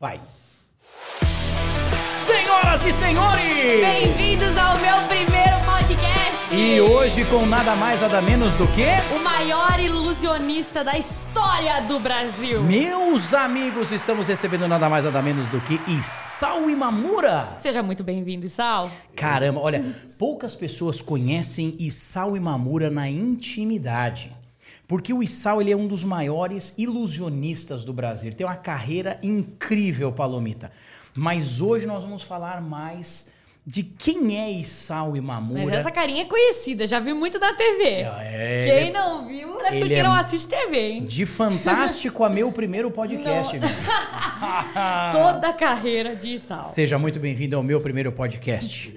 Vai. Senhoras e senhores! Bem-vindos ao meu primeiro podcast! E hoje com nada mais, nada menos do que... O maior ilusionista da história do Brasil! Meus amigos, estamos recebendo nada mais, nada menos do que Isao Imamura! Seja muito bem-vindo, Isao! Caramba, olha, poucas pessoas conhecem Isao Imamura na intimidade. Porque o Isao ele é um dos maiores ilusionistas do Brasil. Ele tem uma carreira incrível, Palomita. Mas hoje nós vamos falar mais de quem é Isao Imamura. Mas essa carinha é conhecida, já vi muito na TV. É, Quem ele- não viu é ele porque é- não assiste TV, hein? De fantástico a meu primeiro podcast. Toda a carreira de Isao. Seja muito bem-vindo ao meu primeiro podcast.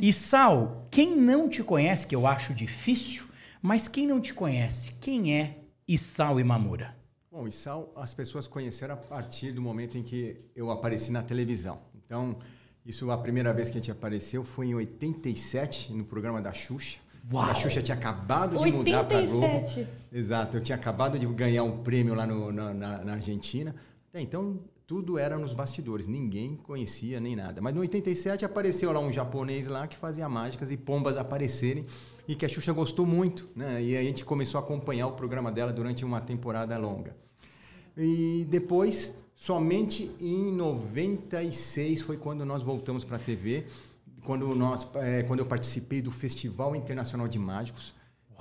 Isao, quem não te conhece, que eu acho difícil, mas quem não te conhece, quem é Isao Imamura? Bom, Isao, as pessoas conheceram a partir do momento em que eu apareci na televisão. Então, isso a primeira vez que a gente apareceu foi em 87, no programa da Xuxa. Uau! A Xuxa tinha acabado de mudar para Globo. 87. Exato, eu tinha acabado de ganhar um prêmio lá no- na, na- na Argentina. Até então, tudo era nos bastidores, ninguém conhecia nem nada. Mas no 87 apareceu lá um japonês lá que fazia mágicas e pombas aparecerem e que a Xuxa gostou muito, né? E a gente começou a acompanhar o programa dela durante uma temporada longa. E depois, somente em 96 foi quando nós voltamos para a TV, quando, nós, eh, quando eu participei do Festival Internacional de Mágicos,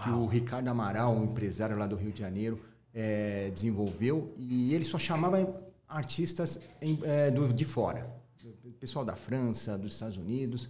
que o Ricardo Amaral, um empresário lá do Rio de Janeiro, eh, desenvolveu, e ele só chamava artistas em- eh, do- de fora, pessoal da França, dos Estados Unidos.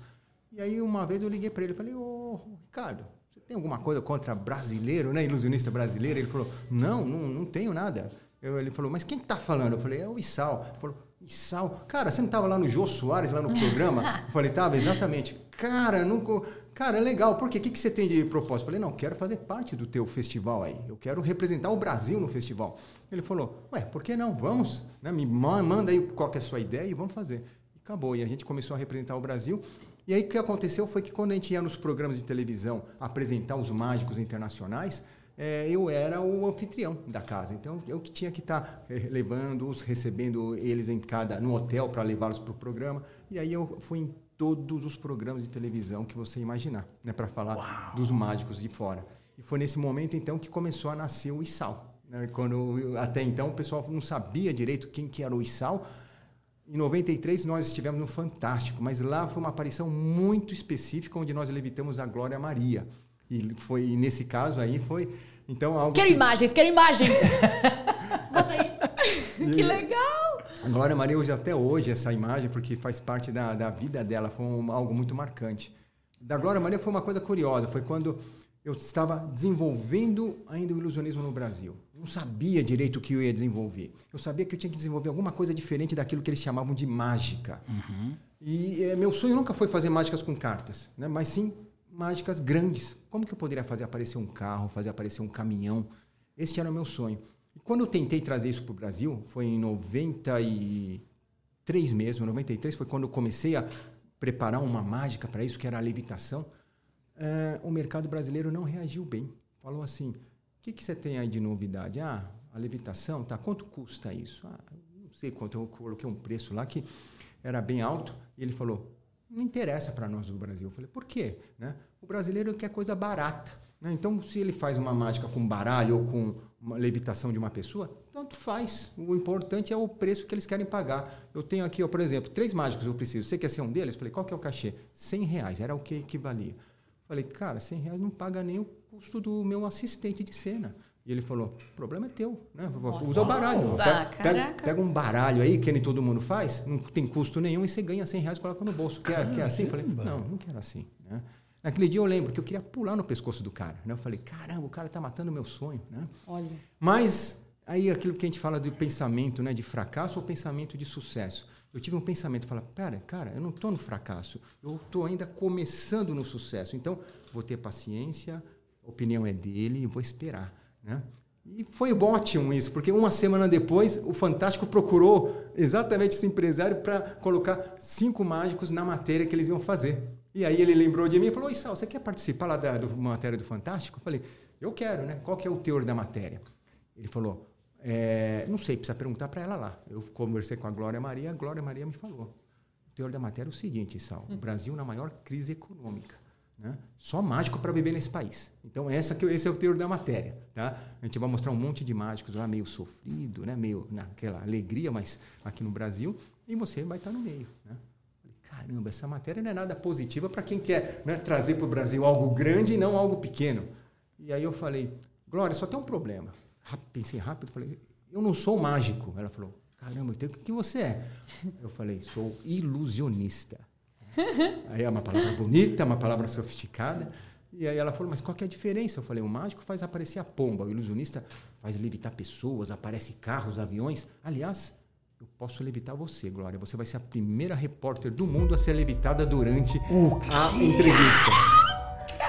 E aí uma vez eu liguei para ele e falei, ô Ricardo, você tem alguma coisa contra brasileiro, né? Ilusionista brasileiro? Ele falou, não, não, não tenho nada. Eu- ele falou, mas quem que tá falando? Eu falei, é o Issal. Ele falou, Issal? Cara, você não estava lá no Jô Soares, lá no programa? Eu falei, tava, exatamente. Cara, nunca... Cara, é legal. Por quê? O que, que você tem de propósito? Eu falei, não, quero fazer parte do teu festival aí. Eu quero representar o Brasil no festival. Ele falou, ué, por que não? Vamos. Né? Me ma- manda aí qual que é a sua ideia e vamos fazer. E acabou. E a gente começou a representar o Brasil. E aí o que aconteceu foi que quando a gente ia nos programas de televisão apresentar os mágicos internacionais, eh, eu era o anfitrião da casa. Então eu que tinha que estar levando-os, recebendo eles em cada no hotel para levá-los para o programa. E aí eu fui em todos os programas de televisão que você imaginar, né, para falar dos mágicos de fora. E foi nesse momento então que começou a nascer o Issal. Né? Quando até então o pessoal não sabia direito quem que era o Issal. Em 93 nós estivemos no Fantástico, mas lá foi uma aparição muito específica onde nós levitamos a Glória Maria. E foi e nesse caso aí foi então algo Quero que- imagens, quero imagens! Bota aí. que legal! A Glória Maria usa até hoje essa imagem porque faz parte da, da vida dela, foi um- algo muito marcante. Da Glória Maria foi uma coisa curiosa, foi quando eu estava desenvolvendo ainda o ilusionismo no Brasil. Não sabia direito o que eu ia desenvolver. Eu sabia que eu tinha que desenvolver alguma coisa diferente daquilo que eles chamavam de mágica. E eh, meu sonho nunca foi fazer mágicas com cartas, né? mas sim mágicas grandes. Como que eu poderia fazer aparecer um carro, fazer aparecer um caminhão? Esse era o meu sonho. E quando eu tentei trazer isso para o Brasil, foi em 93 mesmo, 93 foi quando eu comecei a preparar uma mágica para isso, que era a levitação. Eh, o mercado brasileiro não reagiu bem. Falou assim: que, que você tem aí de novidade? Ah, a levitação, tá? Quanto custa isso? Ah, não sei quanto, eu coloquei um preço lá que era bem alto. E ele falou: não interessa para nós do Brasil. Eu falei: por quê? Né? O brasileiro quer coisa barata. né? Então, se ele faz uma mágica com baralho ou com uma levitação de uma pessoa, tanto faz. O importante é o preço que eles querem pagar. Eu tenho aqui, ó, por exemplo, três mágicos eu preciso. Você quer ser um deles? Eu falei, qual que é o cachê? 100 reais. Era o que equivalia. Falei, cara, 100 reais não paga nem o custo do meu assistente de cena. E ele falou, o problema é teu, né? Usa o baralho. Nossa, Pega, pega, caraca. pega um baralho aí, que nem todo mundo faz, não tem custo nenhum, e você ganha 100 reais e coloca no bolso. Quer, quer assim? Eu falei, não, não quero assim. Né? Naquele dia eu lembro que eu queria pular no pescoço do cara. Né? Eu falei, caramba, o cara tá matando o meu sonho. Né? Olha. Mas aí aquilo que a gente fala de pensamento né, de fracasso ou pensamento de sucesso. Eu tive um pensamento, falar, pera, cara, eu não estou no fracasso, eu estou ainda começando no sucesso. Então, vou ter paciência, a opinião é dele e vou esperar. Né? E foi ótimo isso, porque uma semana depois o Fantástico procurou exatamente esse empresário para colocar cinco mágicos na matéria que eles iam fazer. E aí ele lembrou de mim e falou: Oi, Sal, você quer participar lá da do matéria do Fantástico? Eu falei: Eu quero, né? Qual que é o teor da matéria? Ele falou: É, não sei, precisa perguntar para ela lá. Eu conversei com a Glória Maria, a Glória Maria me falou. O teor da matéria é o seguinte, Sal. O Brasil na maior crise econômica. Né? Só mágico para viver nesse país. Então, essa que, esse é o teor da matéria. Tá? A gente vai mostrar um monte de mágicos lá, meio sofrido, né? meio naquela alegria, mas aqui no Brasil, e você vai estar no meio. Né? Caramba, essa matéria não é nada positiva para quem quer né, trazer para o Brasil algo grande e não algo pequeno. E aí eu falei, Glória, só tem um problema. Pensei rápido, falei, eu não sou mágico. Ela falou, caramba, então o que você é? Eu falei, sou ilusionista. Aí é uma palavra bonita, uma palavra sofisticada. E aí ela falou, mas qual que é a diferença? Eu falei, o mágico faz aparecer a pomba, o ilusionista faz levitar pessoas, aparece carros, aviões. Aliás, eu posso levitar você, Glória. Você vai ser a primeira repórter do mundo a ser levitada durante a entrevista.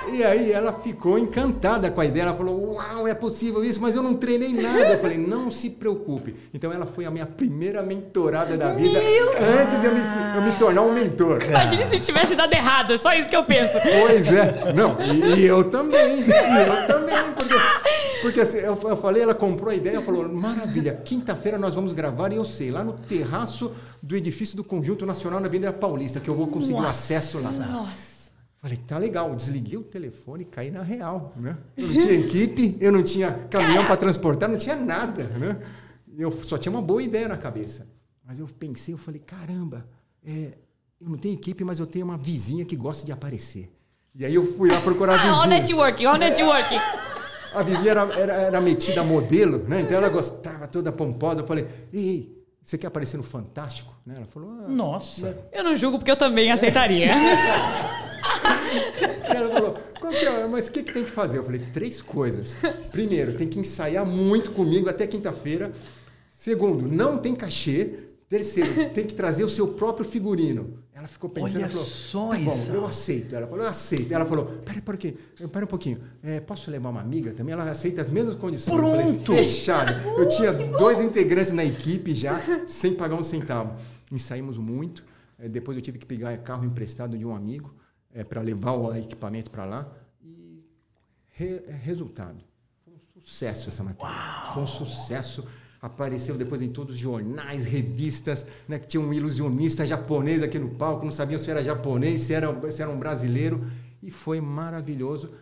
E aí ela ficou encantada com a ideia. Ela falou: Uau, é possível isso, mas eu não treinei nada. Eu falei: Não se preocupe. Então ela foi a minha primeira mentorada da vida Meu antes de eu me, eu me, tornar um mentor. Imagine se tivesse dado errado, é só isso que eu penso. Pois é. Não, e, e eu também. E eu também, porque. Porque assim, eu, eu falei, ela comprou a ideia, falou: maravilha, quinta-feira nós vamos gravar, e eu sei, lá no terraço do edifício do Conjunto Nacional na Avenida Paulista, que eu vou conseguir Nossa. acesso lá. Nossa. Falei, tá legal. Desliguei o telefone e caí na real, né? Eu não tinha equipe, eu não tinha caminhão para transportar, não tinha nada, né? Eu só tinha uma boa ideia na cabeça. Mas eu pensei, eu falei, caramba, é, eu não tenho equipe, mas eu tenho uma vizinha que gosta de aparecer. E aí eu fui lá procurar a vizinha. Ah, networking, o networking. A vizinha era, era, era metida modelo, né? Então ela gostava toda pomposa. Eu falei, ei, você quer aparecer no Fantástico? Né? Ela falou, ah, Nossa. Né? Eu não julgo porque eu também aceitaria. ela falou, é? mas o que, que tem que fazer? Eu falei, três coisas. Primeiro, tem que ensaiar muito comigo até quinta-feira. Segundo, não tem cachê. Terceiro, tem que trazer o seu próprio figurino. Ela ficou pensando, Olha falou, só tá isso. bom, eu aceito. Ela falou, eu aceito. Ela falou, pera, pera, aqui, pera um pouquinho, é, posso levar uma amiga também? Ela aceita as mesmas condições. Pronto! Eu falei, fechado. Eu tinha dois integrantes na equipe já, sem pagar um centavo. Ensaiamos muito. É, depois eu tive que pegar carro emprestado de um amigo é, para levar o equipamento para lá. E re, resultado, foi um sucesso essa matéria. Uau. Foi um sucesso. Apareceu depois em todos os jornais, revistas, né, que tinha um ilusionista japonês aqui no palco, não sabiam se era japonês, se era, se era um brasileiro. E foi maravilhoso.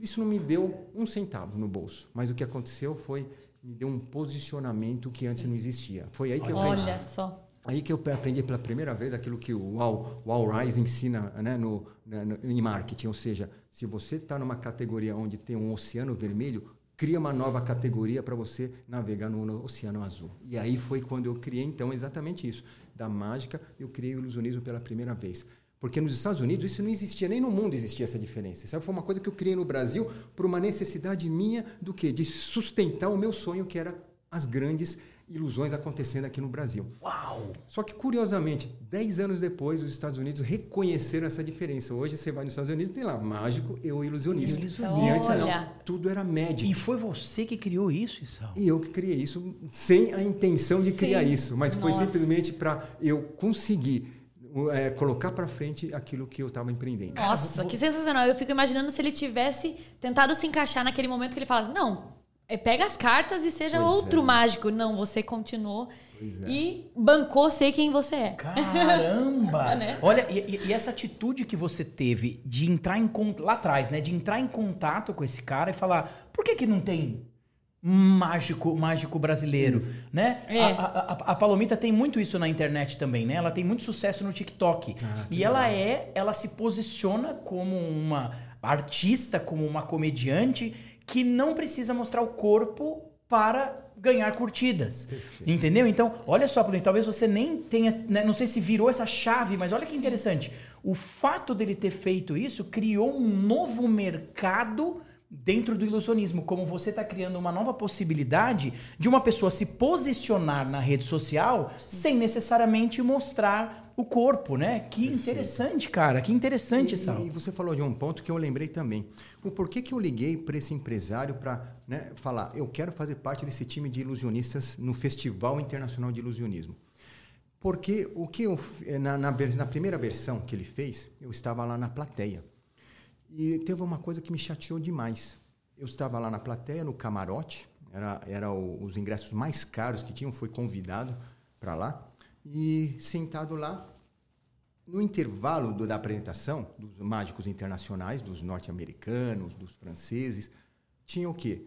Isso não me deu um centavo no bolso, mas o que aconteceu foi me deu um posicionamento que antes não existia. Foi aí que eu Olha só. Aí que eu aprendi pela primeira vez aquilo que o All, o All Rise ensina né, no, né, no, em marketing. Ou seja, se você está numa categoria onde tem um oceano vermelho, cria uma nova categoria para você navegar no, no, oceano azul. E aí foi quando eu criei, então, exatamente isso. Da mágica, eu criei o ilusionismo pela primeira vez. Porque nos Estados Unidos isso não existia, nem no mundo existia essa diferença. Isso foi uma coisa que eu criei no Brasil por uma necessidade minha do quê? De sustentar o meu sonho, que era as grandes ilusões acontecendo aqui no Brasil. Uau! Só que, curiosamente, 10 anos depois, os Estados Unidos reconheceram essa diferença. Hoje você vai nos Estados Unidos e tem lá mágico e o ilusionista. ilusionista. E antes não, tudo era médico. E foi você que criou isso, Isal? E eu que criei isso sem a intenção de criar Sim. isso, mas Nossa. foi simplesmente para eu conseguir é, colocar para frente aquilo que eu estava empreendendo. Nossa, que sensacional! Eu fico imaginando se ele tivesse tentado se encaixar naquele momento que ele falasse, não, é, pega as cartas e seja pois outro é. mágico. Não, você continuou é. e bancou ser quem você é. Caramba! né? Olha, e, e, essa atitude que você teve de entrar em lá atrás, né? De entrar em contato com esse cara e falar, por que que não tem mágico mágico brasileiro, isso. né? É. A, a, a, Palomita tem muito isso na internet também, né? Ela tem muito sucesso no TikTok. Ah, e ela é, ela se posiciona como uma artista, como uma comediante que não precisa mostrar o corpo para ganhar curtidas. Entendeu? Então, olha só, talvez você nem tenha, né, não sei se virou essa chave, mas olha que interessante. O fato dele ter feito isso criou um novo mercado dentro do ilusionismo, como você está criando uma nova possibilidade de uma pessoa se posicionar na rede social Sim. sem necessariamente mostrar o corpo, né? Que interessante, cara. Que interessante, e, Sal. E você falou de um ponto que eu lembrei também. O porquê que eu liguei para esse empresário para né, falar, eu quero fazer parte desse time de ilusionistas no Festival Internacional de Ilusionismo. Porque o que eu, na, na, na primeira versão que ele fez, eu estava lá na plateia. E teve uma coisa que me chateou demais. Eu estava lá na plateia, no camarote, Era, era o, os ingressos mais caros que tinham. Foi convidado para lá. E sentado lá, no intervalo do, da apresentação dos mágicos internacionais, dos norte-americanos, dos franceses, tinha o quê?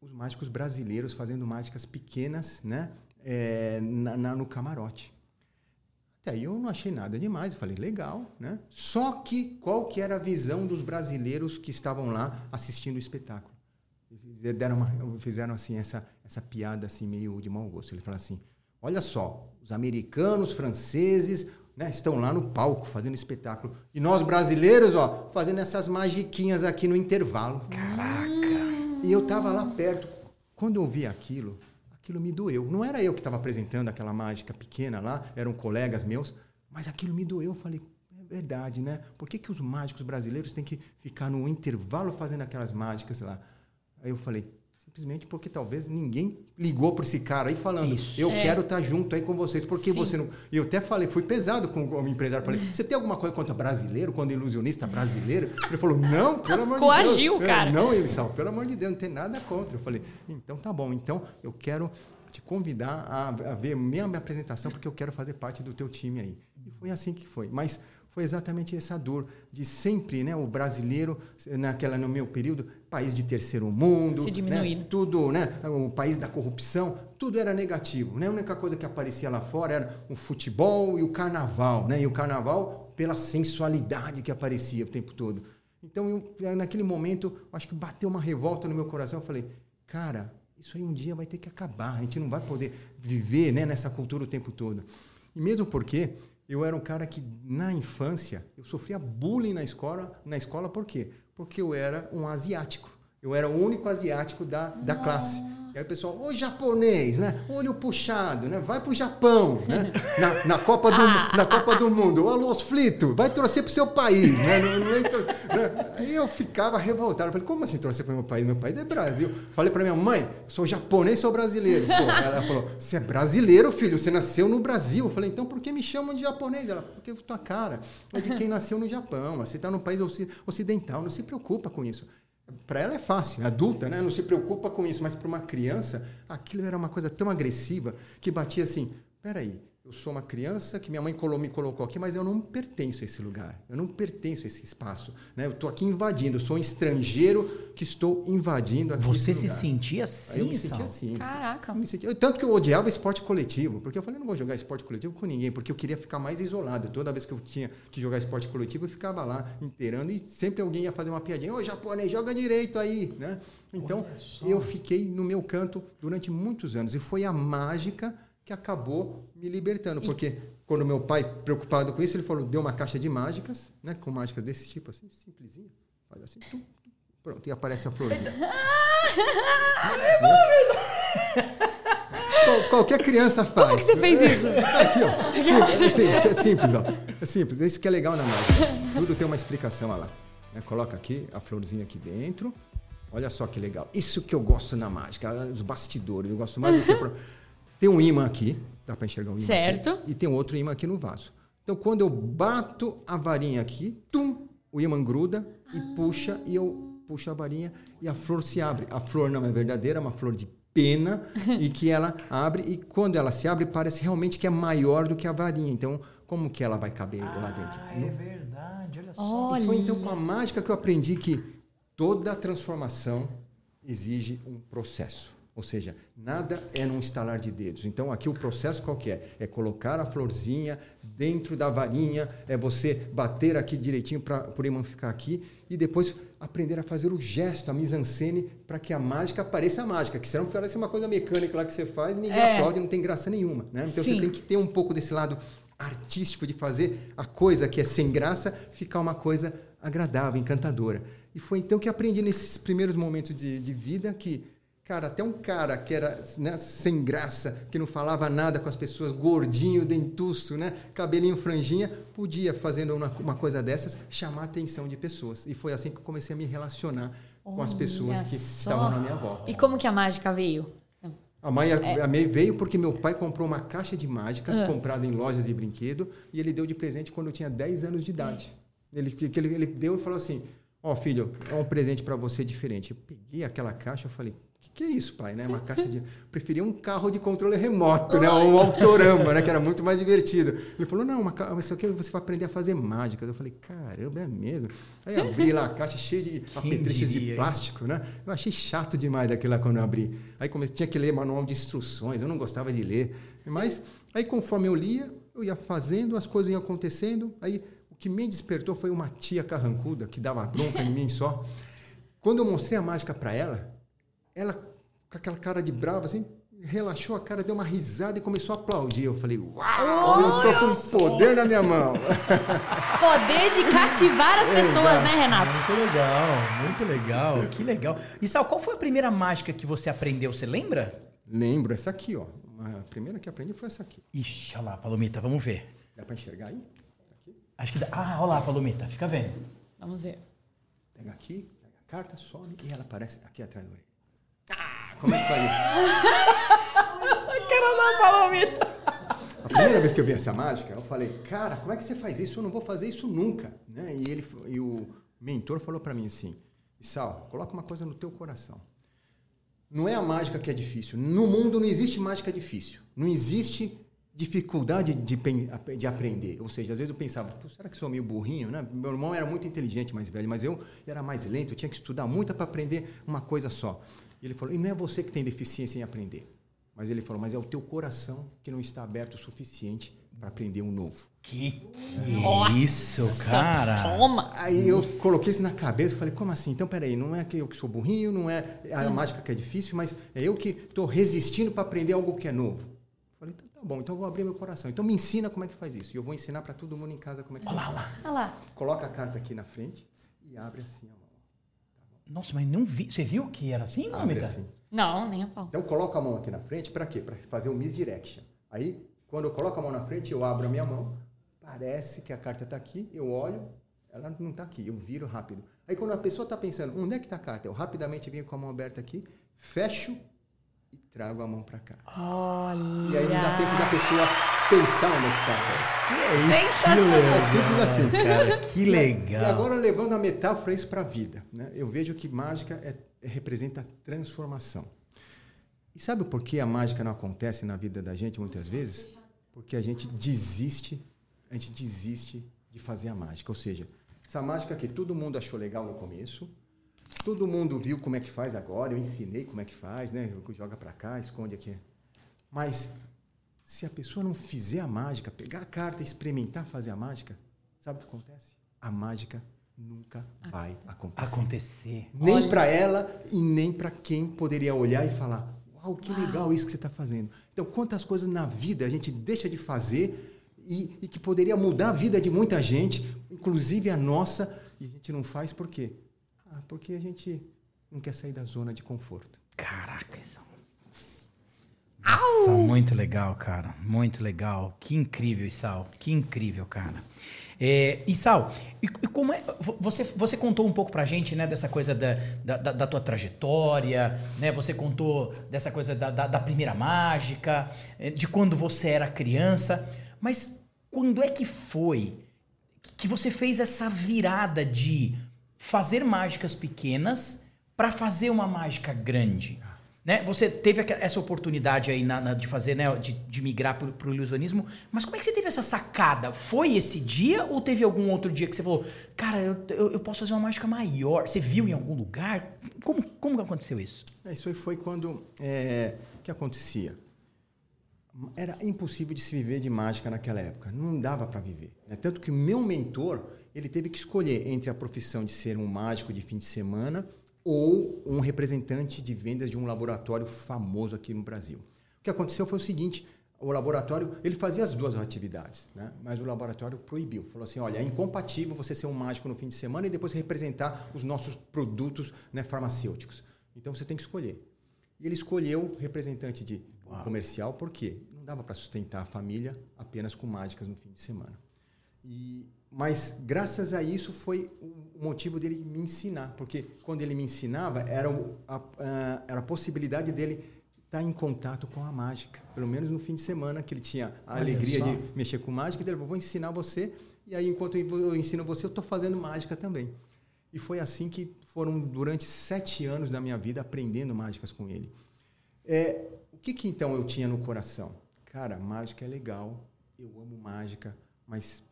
Os mágicos brasileiros fazendo mágicas pequenas, né? É, na, na, no camarote. Até aí eu não achei nada demais, eu falei, legal, né? Só que qual que era a visão dos brasileiros que estavam lá assistindo o espetáculo? Eles deram uma, fizeram assim essa, essa piada assim meio de mau gosto. Ele falou assim, olha só, os americanos, franceses, né, estão lá no palco fazendo espetáculo. E nós brasileiros, ó, fazendo essas magiquinhas aqui no intervalo. Caraca! E eu tava lá perto. Quando eu vi aquilo, aquilo me doeu. Não era eu que estava apresentando aquela mágica pequena lá, eram colegas meus, mas aquilo me doeu. Eu falei, é verdade, né? Por que, que os mágicos brasileiros têm que ficar no intervalo fazendo aquelas mágicas lá? Aí eu falei, Simplesmente porque talvez ninguém ligou para esse cara aí falando, Isso. eu é. quero estar tá junto aí com vocês. Porque Sim. você não. E eu até falei, fui pesado com o empresário. Falei, você tem alguma coisa contra brasileiro, quando ilusionista brasileiro? Ele falou, não, pelo amor Coagiu, de Deus. Coagiu, cara. É, não, ele sal, pelo amor de Deus, não tem nada contra. Eu falei, então tá bom, então eu quero te convidar a, a ver minha, minha apresentação, porque eu quero fazer parte do teu time aí. E foi assim que foi. Mas foi exatamente essa dor de sempre, né, o brasileiro naquela no meu período, país de terceiro mundo, Se diminuindo. Né, tudo, né, o país da corrupção, tudo era negativo, né? A única coisa que aparecia lá fora era o futebol e o carnaval, né? E o carnaval pela sensualidade que aparecia o tempo todo. Então, eu, naquele momento, acho que bateu uma revolta no meu coração, eu falei: "Cara, isso aí um dia vai ter que acabar. A gente não vai poder viver, né, nessa cultura o tempo todo". E mesmo porque eu era um cara que, na infância, eu sofria bullying na escola. Na escola, por quê? Porque eu era um asiático. Eu era o único asiático da, da classe. E aí o pessoal, ô japonês, né? Olho puxado, né? Vai pro Japão, né? Na, na, Copa, do, ah. na Copa do Mundo. Ô Los Flito, vai torcer pro seu país, né? Não, não, né? Aí eu ficava revoltado. Eu falei, como assim torcer pro meu país? Meu país é Brasil. Falei pra minha mãe, sou japonês, sou brasileiro. Pô, ela falou, você é brasileiro, filho, você nasceu no Brasil. Eu falei, então por que me chamam de japonês? Ela, porque tua cara é de quem nasceu no Japão. Você tá num país ocidental, não se preocupa com isso. Para ela é fácil, é adulta, né? não se preocupa com isso, mas para uma criança, aquilo era uma coisa tão agressiva que batia assim: peraí, eu sou uma criança que minha mãe me colocou aqui, mas eu não pertenço a esse lugar. Eu não pertenço a esse espaço. Né? Eu estou aqui invadindo. Eu sou um estrangeiro que estou invadindo aqui Você se sentia assim? eu me sentia assim. Caraca. Me sentia... Tanto que eu odiava esporte coletivo. Porque eu falei, não vou jogar esporte coletivo com ninguém. Porque eu queria ficar mais isolado. Toda vez que eu tinha que jogar esporte coletivo, eu ficava lá inteirando. E sempre alguém ia fazer uma piadinha. Ô, japonês, joga direito aí. Né? Então, eu fiquei no meu canto durante muitos anos. E foi a mágica que acabou me libertando. Porque quando meu pai, preocupado com isso, ele falou, deu uma caixa de mágicas, né? Com mágicas desse tipo, assim, simplesinha. Faz assim, tum, pronto, e aparece a florzinha. qualquer criança faz. Como que você fez isso? Aqui, ó. Simples, é simples, é simples, ó. É simples. É isso que é legal na mágica. Tudo tem uma explicação, olha lá. Né? Coloca aqui a florzinha aqui dentro. Olha só que legal. Isso que eu gosto na mágica, os bastidores. Eu gosto mais do que... Tem um imã aqui, dá para enxergar um imã Certo. Aqui, e tem outro imã aqui no vaso. Então, quando eu bato a varinha aqui, tum, o imã gruda e ah. puxa, e eu puxo a varinha e a flor se abre. A flor não é verdadeira, é uma flor de pena e que ela abre e quando ela se abre parece realmente que é maior do que a varinha. Então, como que ela vai caber ah, lá dentro? Ah, é verdade, olha só. Olha. E foi então com a mágica que eu aprendi que toda transformação exige um processo. Ou seja, nada é num estalar de dedos. Então, aqui o processo qual que é? É colocar a florzinha dentro da varinha, é você bater aqui direitinho para o imã ficar aqui e depois aprender a fazer o gesto, a mise-en-scène, para que a mágica pareça mágica. Que senão parece uma coisa mecânica lá que você faz e ninguém é. aplaude, não tem graça nenhuma. Né? Então, Sim. você tem que ter um pouco desse lado artístico de fazer a coisa que é sem graça ficar uma coisa agradável, encantadora. E foi então que aprendi nesses primeiros momentos de, de vida que Cara, até um cara que era né, sem graça, que não falava nada com as pessoas, gordinho, dentuço, né, cabelinho franjinha, podia, fazendo uma, uma coisa dessas, chamar a atenção de pessoas. E foi assim que eu comecei a me relacionar com as pessoas que só. estavam na minha volta. E como que a mágica veio? A mãe é. a veio porque meu pai comprou uma caixa de mágicas uhum. comprada em lojas de brinquedo e ele deu de presente quando eu tinha 10 anos de idade. Ele, ele, ele deu e falou assim: Ó, oh, filho, é um presente para você diferente. Eu peguei aquela caixa e falei, que, que é isso, pai? Né? Uma caixa de. Preferia um carro de controle remoto, né? Um autorama, né? Que era muito mais divertido. Ele falou: não, uma ca... você vai aprender a fazer mágica. Eu falei, caramba, é mesmo. Aí abri lá a caixa cheia de apetrechos de plástico, né? Eu achei chato demais aquilo lá quando eu abri. Aí comecei, tinha que ler manual de instruções, eu não gostava de ler. Mas aí conforme eu lia, eu ia fazendo, as coisas iam acontecendo. Aí o que me despertou foi uma tia carrancuda que dava bronca em mim só. Quando eu mostrei a mágica para ela, ela, com aquela cara de brava, assim, relaxou a cara, deu uma risada e começou a aplaudir. Eu falei, uau, eu tô com poder na minha mão. Poder de cativar as pessoas, Exato. né, Renato? Muito legal, muito legal, que legal. E Sal, qual foi a primeira mágica que você aprendeu? Você lembra? Lembro, essa aqui, ó. A primeira que aprendi foi essa aqui. Ixi, olha lá, Palomita, vamos ver. Dá pra enxergar aí? Aqui? Acho que dá. Ah, olha lá, Palomita, fica vendo. Vamos ver. Pega aqui, pega a carta, some e ela aparece aqui atrás do orelha. Ah, como é que faz? Quero dar palomita. A primeira vez que eu vi essa mágica, eu falei, cara, como é que você faz isso? Eu não vou fazer isso nunca. Né? E, ele, e o mentor falou para mim assim, Sal, coloca uma coisa no teu coração. Não é a mágica que é difícil. No mundo não existe mágica difícil. Não existe dificuldade de, de aprender. Ou seja, às vezes eu pensava, será que sou meio burrinho? Né? Meu irmão era muito inteligente, mais velho, mas eu era mais lento, eu tinha que estudar muito para aprender uma coisa só. E ele falou: e não é você que tem deficiência em aprender. Mas ele falou: mas é o teu coração que não está aberto o suficiente para aprender um novo. Que é. isso, cara! Toma! Aí eu coloquei isso na cabeça e falei: como assim? Então, peraí, não é que eu que sou burrinho, não é a hum. mágica que é difícil, mas é eu que estou resistindo para aprender algo que é novo. falei: tá, tá bom, então eu vou abrir meu coração. Então me ensina como é que faz isso. E eu vou ensinar para todo mundo em casa como é que Olha faz. Olha lá, olha lá. Coloca a carta aqui na frente e abre assim, ó. Nossa, mas não vi. Você viu que era assim, Abre assim. Não, nem a pau. Então coloca a mão aqui na frente, para quê? Para fazer o misdirection. Aí, quando eu coloco a mão na frente, eu abro a minha mão, parece que a carta está aqui, eu olho, ela não está aqui, eu viro rápido. Aí quando a pessoa está pensando, onde é que está a carta? Eu rapidamente venho com a mão aberta aqui, fecho trago a mão para cá. Olha! E aí não dá tempo da pessoa pensar onde é que está a coisa. Que é isso? Que legal, é simples assim. Cara, que legal. E agora levando a metáfora isso para a vida, né? Eu vejo que mágica é, representa transformação. E sabe por que a mágica não acontece na vida da gente muitas vezes? Porque a gente desiste, a gente desiste de fazer a mágica. Ou seja, essa mágica que todo mundo achou legal no começo, todo mundo viu como é que faz agora, eu ensinei como é que faz, né? Joga para cá, esconde aqui. Mas se a pessoa não fizer a mágica, pegar a carta e experimentar fazer a mágica, sabe o que acontece? A mágica nunca vai acontecer. Acontecer. Nem para ela e nem para quem poderia olhar e falar: Uau, que legal isso que você está fazendo. Então, quantas coisas na vida a gente deixa de fazer e, e, que poderia mudar a vida de muita gente, inclusive a nossa, e a gente não faz por quê? Ah, porque a gente não quer sair da zona de conforto. Caraca, isso nossa, muito legal, cara. Muito legal. Que incrível, Isal. Que incrível, cara. É, Isal, e, e como é, você, você contou um pouco pra gente, né, dessa coisa da, da, da tua trajetória, né? Você contou dessa coisa da, da, da primeira mágica, é, de quando você era criança. Mas quando é que foi que você fez essa virada de fazer mágicas pequenas para fazer uma mágica grande? Né? Você teve essa oportunidade aí na, na, de fazer, né, de, de migrar para o ilusionismo, mas como é que você teve essa sacada? Foi esse dia ou teve algum outro dia que você falou, cara, eu, eu, eu posso fazer uma mágica maior? Você viu em algum lugar? Como, como aconteceu isso? É, isso foi quando. É, que acontecia? Era impossível de se viver de mágica naquela época. Não dava para viver. Né? Tanto que meu mentor ele teve que escolher entre a profissão de ser um mágico de fim de semana ou um representante de vendas de um laboratório famoso aqui no Brasil. O que aconteceu foi o seguinte: o laboratório ele fazia as duas atividades, né? mas o laboratório proibiu. Falou assim: olha, é incompatível você ser um mágico no fim de semana e depois representar os nossos produtos né, farmacêuticos. Então você tem que escolher. E ele escolheu representante de Uau. comercial, por quê? Não dava para sustentar a família apenas com mágicas no fim de semana. E mas graças a isso foi o motivo dele me ensinar, porque quando ele me ensinava era a, era a possibilidade dele estar em contato com a mágica, pelo menos no fim de semana que ele tinha a Olha alegria só. de mexer com mágica, ele falou, vou ensinar você e aí enquanto eu ensino você eu estou fazendo mágica também. E foi assim que foram durante sete anos da minha vida aprendendo mágicas com ele. É, o que, que então eu tinha no coração? Cara, mágica é legal, eu amo mágica, mas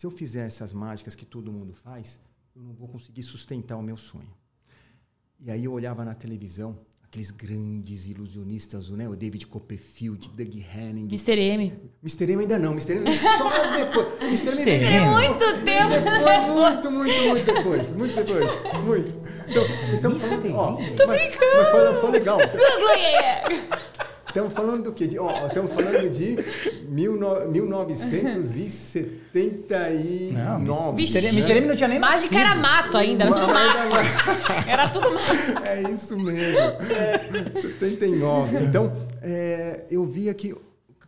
se eu fizer essas mágicas que todo mundo faz, eu não vou conseguir sustentar o meu sonho. E aí eu olhava na televisão aqueles grandes ilusionistas, né? O David Copperfield, Doug Henning. Mr. M. Mr. M ainda não, Mr. M só depois. Mr. M é muito tempo depois. Muito, muito, muito depois. Muito depois. Muito. Então, estamos falando. Ó, Tô mas, brincando. Mas foi, foi legal. Estamos falando do quê? De, ó, estamos falando de mil no, 1979. Não, Vixe, né? Mr. M não tinha nem Mágica era mato ainda, era tudo mato. Era tudo mato. É isso mesmo. 79. Então, é, eu via que...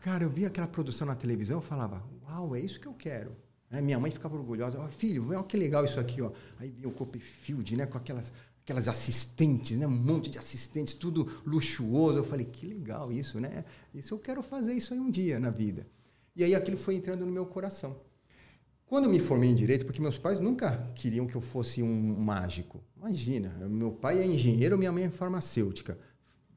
Cara, eu via aquela produção na televisão e falava, uau, é isso que eu quero. É, minha mãe ficava orgulhosa. Oh, filho, olha que legal isso aqui. Ó. Aí vinha o Copperfield, né, com aquelas aquelas assistentes, né? Um monte de assistentes, tudo luxuoso. Eu falei, que legal isso, né? Isso eu quero fazer isso aí um dia na vida. E aí aquilo foi entrando no meu coração. Quando eu me formei em direito, porque meus pais nunca queriam que eu fosse um mágico. Imagina, meu pai é engenheiro, minha mãe é farmacêutica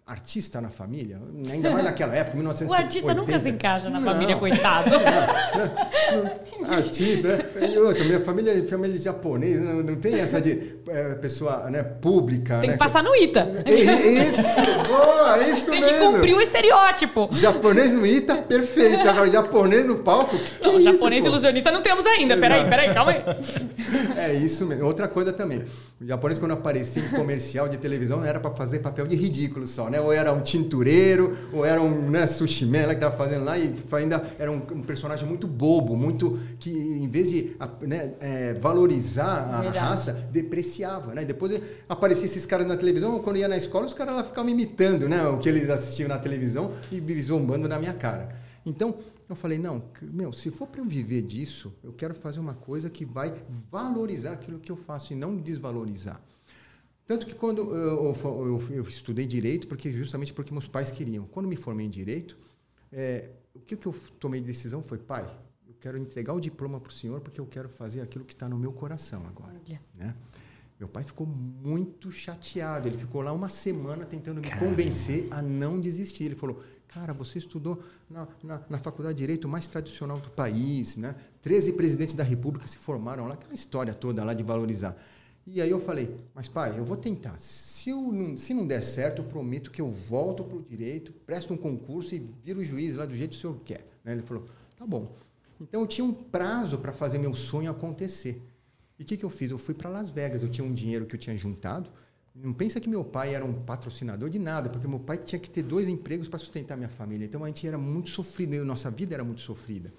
artista na família, ainda mais naquela época, 1980. O artista nunca se encaixa na não, família, coitado. Não, não, artista, né? Outra, minha família é família japonesa, não, não tem essa de é, pessoa né, pública. Tem né? que passar no ITA. Isso, boa, isso tem mesmo. Tem que cumprir o estereótipo. Japonês no ITA, perfeito. Agora, japonês no palco, que não, é japonês isso, ilusionista não temos ainda. Peraí, peraí, calma aí. É isso mesmo. Outra coisa também. O japonês, quando aparecia em comercial de televisão, era para fazer papel de ridículo só, né? Ou era um tintureiro, ou era um né, sushi man que estava fazendo lá, e ainda era um, um, personagem muito bobo, muito que, em vez de né, é, valorizar a Verdade. raça, depreciava, né? Depois aparecia esses caras na televisão, quando ia na escola, os caras lá ficavam imitando, né? O que eles assistiam na televisão e zombando na minha cara. Então, eu falei, não, meu, se for para eu viver disso, eu quero fazer uma coisa que vai valorizar aquilo que eu faço e não desvalorizar. Tanto que quando eu, eu, eu, estudei direito, porque justamente porque meus pais queriam. Quando me formei em direito, é, o que, que eu tomei de decisão foi, pai, eu quero entregar o diploma para o senhor porque eu quero fazer aquilo que está no meu coração agora. Né? Meu pai ficou muito chateado. Ele ficou lá uma semana tentando me Caramba. convencer a não desistir. Ele falou: Cara, você estudou na, na, na, faculdade de Direito mais tradicional do país, né? 13 presidentes da República se formaram lá, aquela história toda lá de valorizar. E aí eu falei, mas pai, eu vou tentar. Se, eu não, se não der certo, eu prometo que eu volto para o direito, presto um concurso e viro juiz lá do jeito que o senhor quer. Né? Ele falou, tá bom. Então eu tinha um prazo para fazer meu sonho acontecer. E o que, que eu fiz? Eu fui para Las Vegas, eu tinha um dinheiro que eu tinha juntado, não pensa que meu pai era um patrocinador de nada, porque meu pai tinha que ter dois empregos para sustentar minha família. Então a gente era muito sofrido, nossa vida era muito sofrida.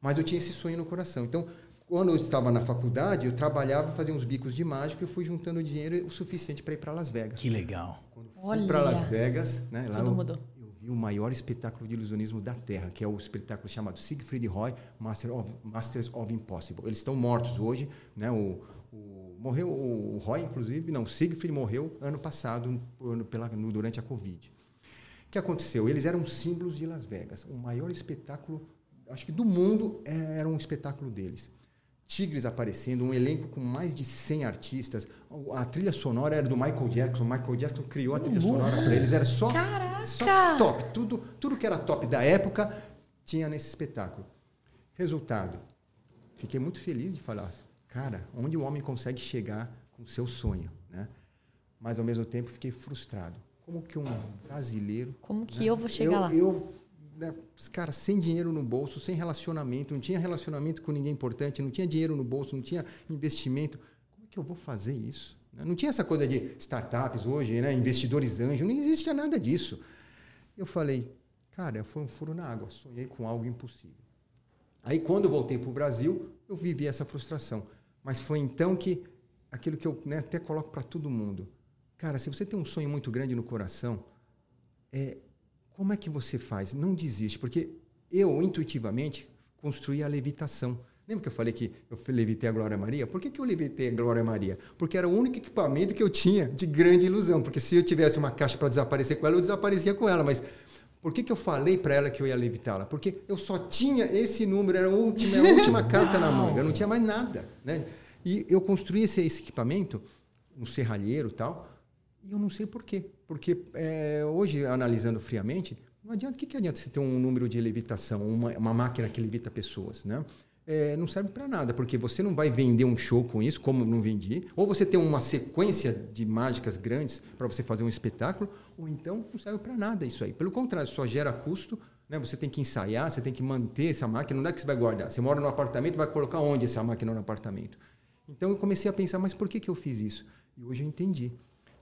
Mas eu tinha esse sonho no coração. Então, quando eu estava na faculdade, eu trabalhava, fazia uns bicos de mágico e eu fui juntando dinheiro o suficiente para ir para Las Vegas. Que legal. Quando fui para Las Vegas, né, lá eu, mudou. eu vi o maior espetáculo de ilusionismo da Terra, que é o espetáculo chamado Siegfried Roy, Master of, Masters of Impossible. Eles estão mortos hoje, né? O, o, morreu o Roy, inclusive, não, Siegfried morreu ano passado no, pela, no, durante a Covid. O que aconteceu? Eles eram símbolos de Las Vegas. O maior espetáculo, acho que do mundo, é, era um espetáculo deles. Tigres aparecendo, um elenco com mais de 100 artistas. A trilha sonora era do Michael Jackson. O Michael Jackson criou a trilha sonora para eles. Era só, só top. Tudo, tudo que era top da época tinha nesse espetáculo. Resultado. Fiquei muito feliz de falar cara, onde o homem consegue chegar com o seu sonho, né? Mas ao mesmo tempo fiquei frustrado. Como que um brasileiro, como que né? eu vou chegar eu, lá? Eu, né, cara, sem dinheiro no bolso, sem relacionamento, não tinha relacionamento com ninguém importante, não tinha dinheiro no bolso, não tinha investimento. Como é que eu vou fazer isso? Né? Não tinha essa coisa de startups hoje, né? investidores anjos, não existia nada disso. Eu falei, cara, foi um furo na água, sonhei com algo impossível. Aí, quando voltei para o Brasil, eu vivi essa frustração. Mas foi então que aquilo que eu né, até coloco para todo mundo. Cara, se você tem um sonho muito grande no coração, é, como é que você faz? Não desiste, porque eu, intuitivamente, construí a levitação. Lembra que eu falei que eu levitei a Glória Maria? Por que, que eu levitei a Glória Maria? Porque era o único equipamento que eu tinha de grande ilusão. Porque se eu tivesse uma caixa para desaparecer com ela, eu desaparecia com ela. Mas por que, que eu falei para ela que eu ia levitá-la? Porque eu só tinha esse número, era a última, a última carta na manga, eu não tinha mais nada. Né? E eu construí esse, esse equipamento no serralheiro e tal, e eu não sei por quê. Porque é, hoje, analisando friamente, não adianta. O que, que adianta você ter um número de levitação, uma, uma máquina que levita pessoas, né? É, não serve para nada, porque você não vai vender um show com isso, como não vendi, ou você tem uma sequência de mágicas grandes para você fazer um espetáculo, ou então não serve para nada isso aí. Pelo contrário, só gera custo, né? Você tem que ensaiar, você tem que manter essa máquina, não é que você vai guardar. Você mora no apartamento, vai colocar onde essa máquina no apartamento? Então eu comecei a pensar, mas por que, que eu fiz isso? E hoje eu entendi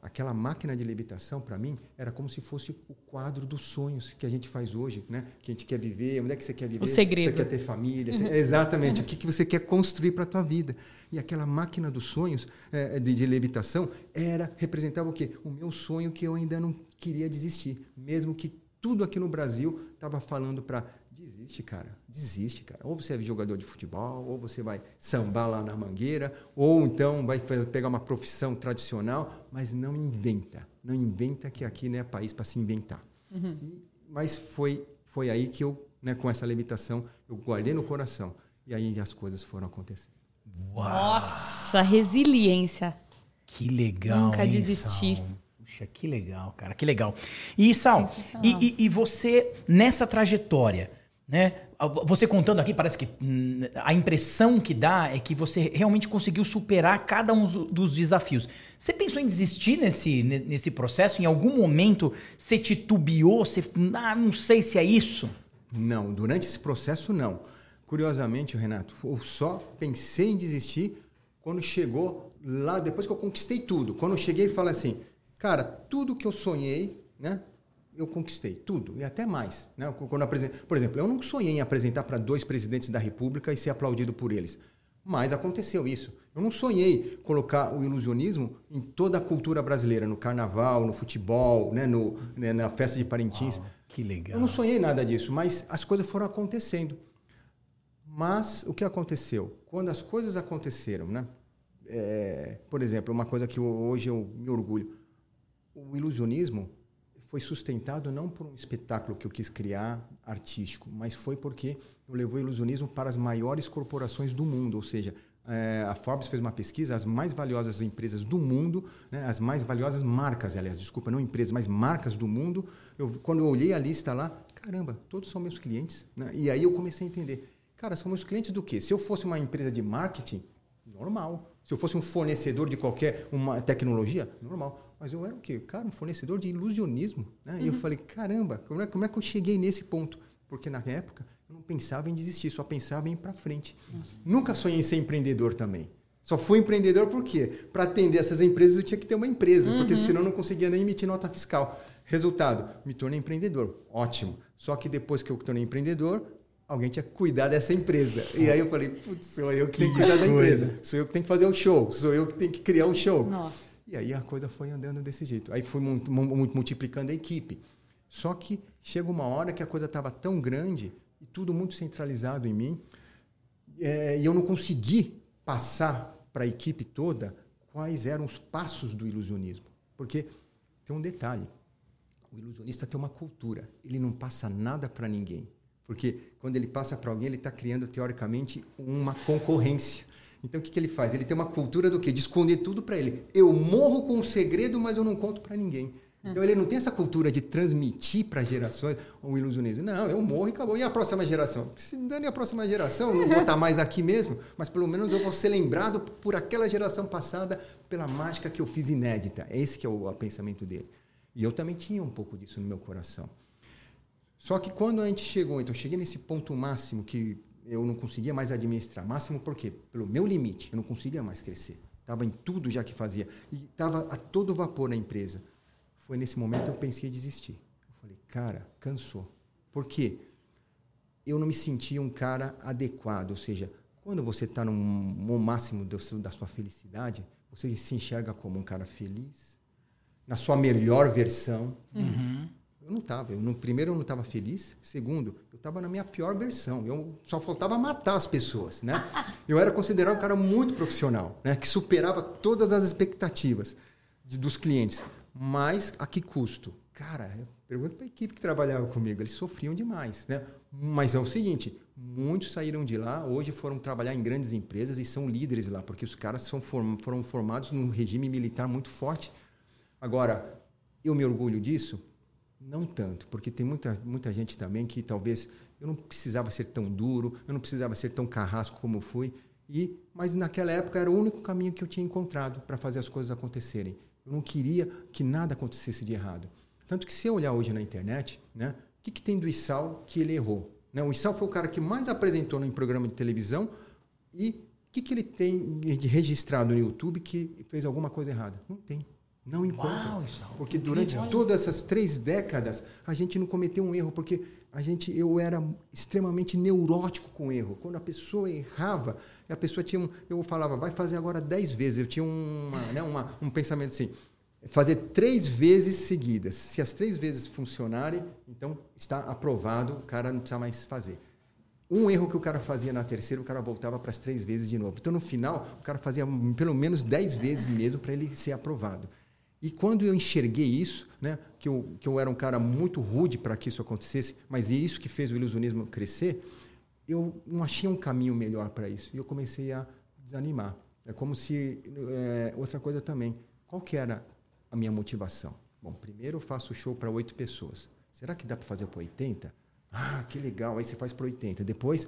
aquela máquina de levitação, para mim, era como se fosse o quadro dos sonhos que a gente faz hoje, né? Que a gente quer viver, onde é que você quer viver? O segredo. Você quer ter família? Uhum. exatamente. o que, que você quer construir para a tua vida? E aquela máquina dos sonhos é, de, de, levitação era representava o quê? O meu sonho que eu ainda não queria desistir, mesmo que tudo aqui no Brasil estava falando para Desiste, cara. Desiste, cara. Ou você é jogador de futebol, ou você vai sambar lá na mangueira, ou então vai pegar uma profissão tradicional, mas não inventa. Não inventa que aqui não é país para se inventar. Uhum. E, mas foi, foi aí que eu, né, com essa limitação, eu guardei no coração. E aí as coisas foram acontecendo. Uau. Nossa, resiliência. Que legal. Nunca hein, desistir. Sal. Puxa, que legal, cara, que legal. E Sal, e, e, e, você, nessa trajetória, né? Você contando aqui, parece que hum, a impressão que dá é que você realmente conseguiu superar cada um dos desafios. Você pensou em desistir nesse, nesse processo? Em algum momento você titubeou? Você, ah, não sei se é isso? Não, durante esse processo não. Curiosamente, Renato, eu só pensei em desistir quando chegou lá, depois que eu conquistei tudo. Quando eu cheguei e falei assim, cara, tudo que eu sonhei, né? Eu conquistei tudo e até mais. Né? Quando apresent... Por exemplo, eu não sonhei em apresentar para dois presidentes da República e ser aplaudido por eles. Mas aconteceu isso. Eu não sonhei colocar o ilusionismo em toda a cultura brasileira, no carnaval, no futebol, né? No, né? na festa de Parintins. Uau, que legal. Eu não sonhei nada disso, mas as coisas foram acontecendo. Mas o que aconteceu? Quando as coisas aconteceram, né? É, por exemplo, uma coisa que hoje eu me orgulho. O ilusionismo foi sustentado não por um espetáculo que eu quis criar artístico, mas foi porque eu levou o ilusionismo para as maiores corporações do mundo, ou seja, é, a Forbes fez uma pesquisa, as mais valiosas empresas do mundo, né, as mais valiosas marcas, aliás, desculpa, não empresas, mas marcas do mundo. Eu, quando eu olhei a lista lá, caramba, todos são meus clientes. Né? E aí eu comecei a entender, cara, são meus clientes do quê? Se eu fosse uma empresa de marketing, normal. Se eu fosse um fornecedor de qualquer uma tecnologia, normal. Mas eu era o quê? Cara, um fornecedor de ilusionismo. Né? Uhum. E eu uhum. falei, caramba, como é, como é que eu cheguei nesse ponto? Porque na época eu não pensava em desistir, só pensava em ir para frente. Nossa. Nunca sonhei em ser empreendedor também. Só fui empreendedor por quê? Para atender essas empresas eu tinha que ter uma empresa, uhum. porque senão eu não conseguia nem emitir nota fiscal. Resultado, me tornei empreendedor. Ótimo. Só que depois que eu tornei empreendedor, alguém tinha que cuidar dessa empresa. E aí eu falei, putz, sou eu que tenho que cuidar da empresa. Sou eu que tenho que fazer o um show. Sou eu que tenho que criar o um show. Nossa. E aí a coisa foi andando desse jeito. Aí fui multiplicando a equipe. Só que chega uma hora que a coisa estava tão grande e tudo muito centralizado em mim, é, e eu não consegui passar para a equipe toda quais eram os passos do ilusionismo. Porque tem um detalhe: o ilusionista tem uma cultura, ele não passa nada para ninguém. Porque quando ele passa para alguém, ele está criando, teoricamente, uma concorrência. Então, o que, que ele faz? Ele tem uma cultura do quê? De esconder tudo para ele. Eu morro com o um segredo, mas eu não conto para ninguém. Então, ele não tem essa cultura de transmitir para gerações o ilusionismo. Não, eu morro e acabou. E a próxima geração? Se dane a próxima geração, não vou estar mais aqui mesmo, mas pelo menos eu vou ser lembrado por aquela geração passada pela mágica que eu fiz inédita. Esse que é o, o pensamento dele. E eu também tinha um pouco disso no meu coração. Só que quando a gente chegou, então, eu cheguei nesse ponto máximo que eu não conseguia mais administrar. Máximo por quê? Pelo meu limite, eu não conseguia mais crescer. Estava em tudo já que fazia. E estava a todo vapor na empresa. Foi nesse momento que eu pensei em desistir. Eu falei, cara, cansou. Por quê? Eu não me sentia um cara adequado. Ou seja, quando você está no, máximo da sua felicidade, você se enxerga como um cara feliz, na sua melhor versão. Uhum. Eu não estava. No primeiro, eu não estava feliz. Segundo, eu estava na minha pior versão. Eu só faltava matar as pessoas, né? Eu era considerado um cara muito profissional, né? Que superava todas as expectativas de, dos clientes. Mas a que custo? Cara, eu pergunto para a equipe que trabalhava comigo. Eles sofriam demais, né? Mas é o seguinte, Muitos saíram de lá, hoje foram trabalhar em grandes empresas e são líderes lá, porque os caras form foram formados num regime militar muito forte. Agora, eu me orgulho disso? Não tanto, porque tem muita, muita gente também que talvez eu não precisava ser tão duro, eu não precisava ser tão carrasco como fui. E, mas naquela época era o único caminho que eu tinha encontrado para fazer as coisas acontecerem. Eu não queria que nada acontecesse de errado. Tanto que se eu olhar hoje na internet, né, o que, que tem do Issal que ele errou? Né? O Issal foi o cara que mais apresentou em programa de televisão e o que, que ele tem registrado no YouTube que fez alguma coisa errada? Não tem. Não encontra. Uau, porque durante todas essas três décadas a gente não cometeu um erro, porque a gente, eu era extremamente neurótico com erro. Quando a pessoa errava, a pessoa tinha um, eu falava, vai fazer agora dez vezes. Eu tinha uma, né, uma, um pensamento assim, fazer três vezes seguidas. Se as três vezes funcionarem, então está aprovado, o cara não precisa mais fazer. Um erro que o cara fazia na terceira, o cara voltava para as três vezes de novo. Então, no final, o cara fazia pelo menos dez vezes mesmo para ele ser aprovado. E quando eu enxerguei isso, né, que, eu, que eu era um cara muito rude para que isso acontecesse, mas é isso que fez o ilusionismo crescer, eu não achei um caminho melhor para isso. E eu comecei a desanimar. É como se. É, outra coisa também. Qual que era a minha motivação? Bom, primeiro eu faço show para oito pessoas. Será que dá para fazer para 80? Ah, que legal. Aí você faz para 80. Depois,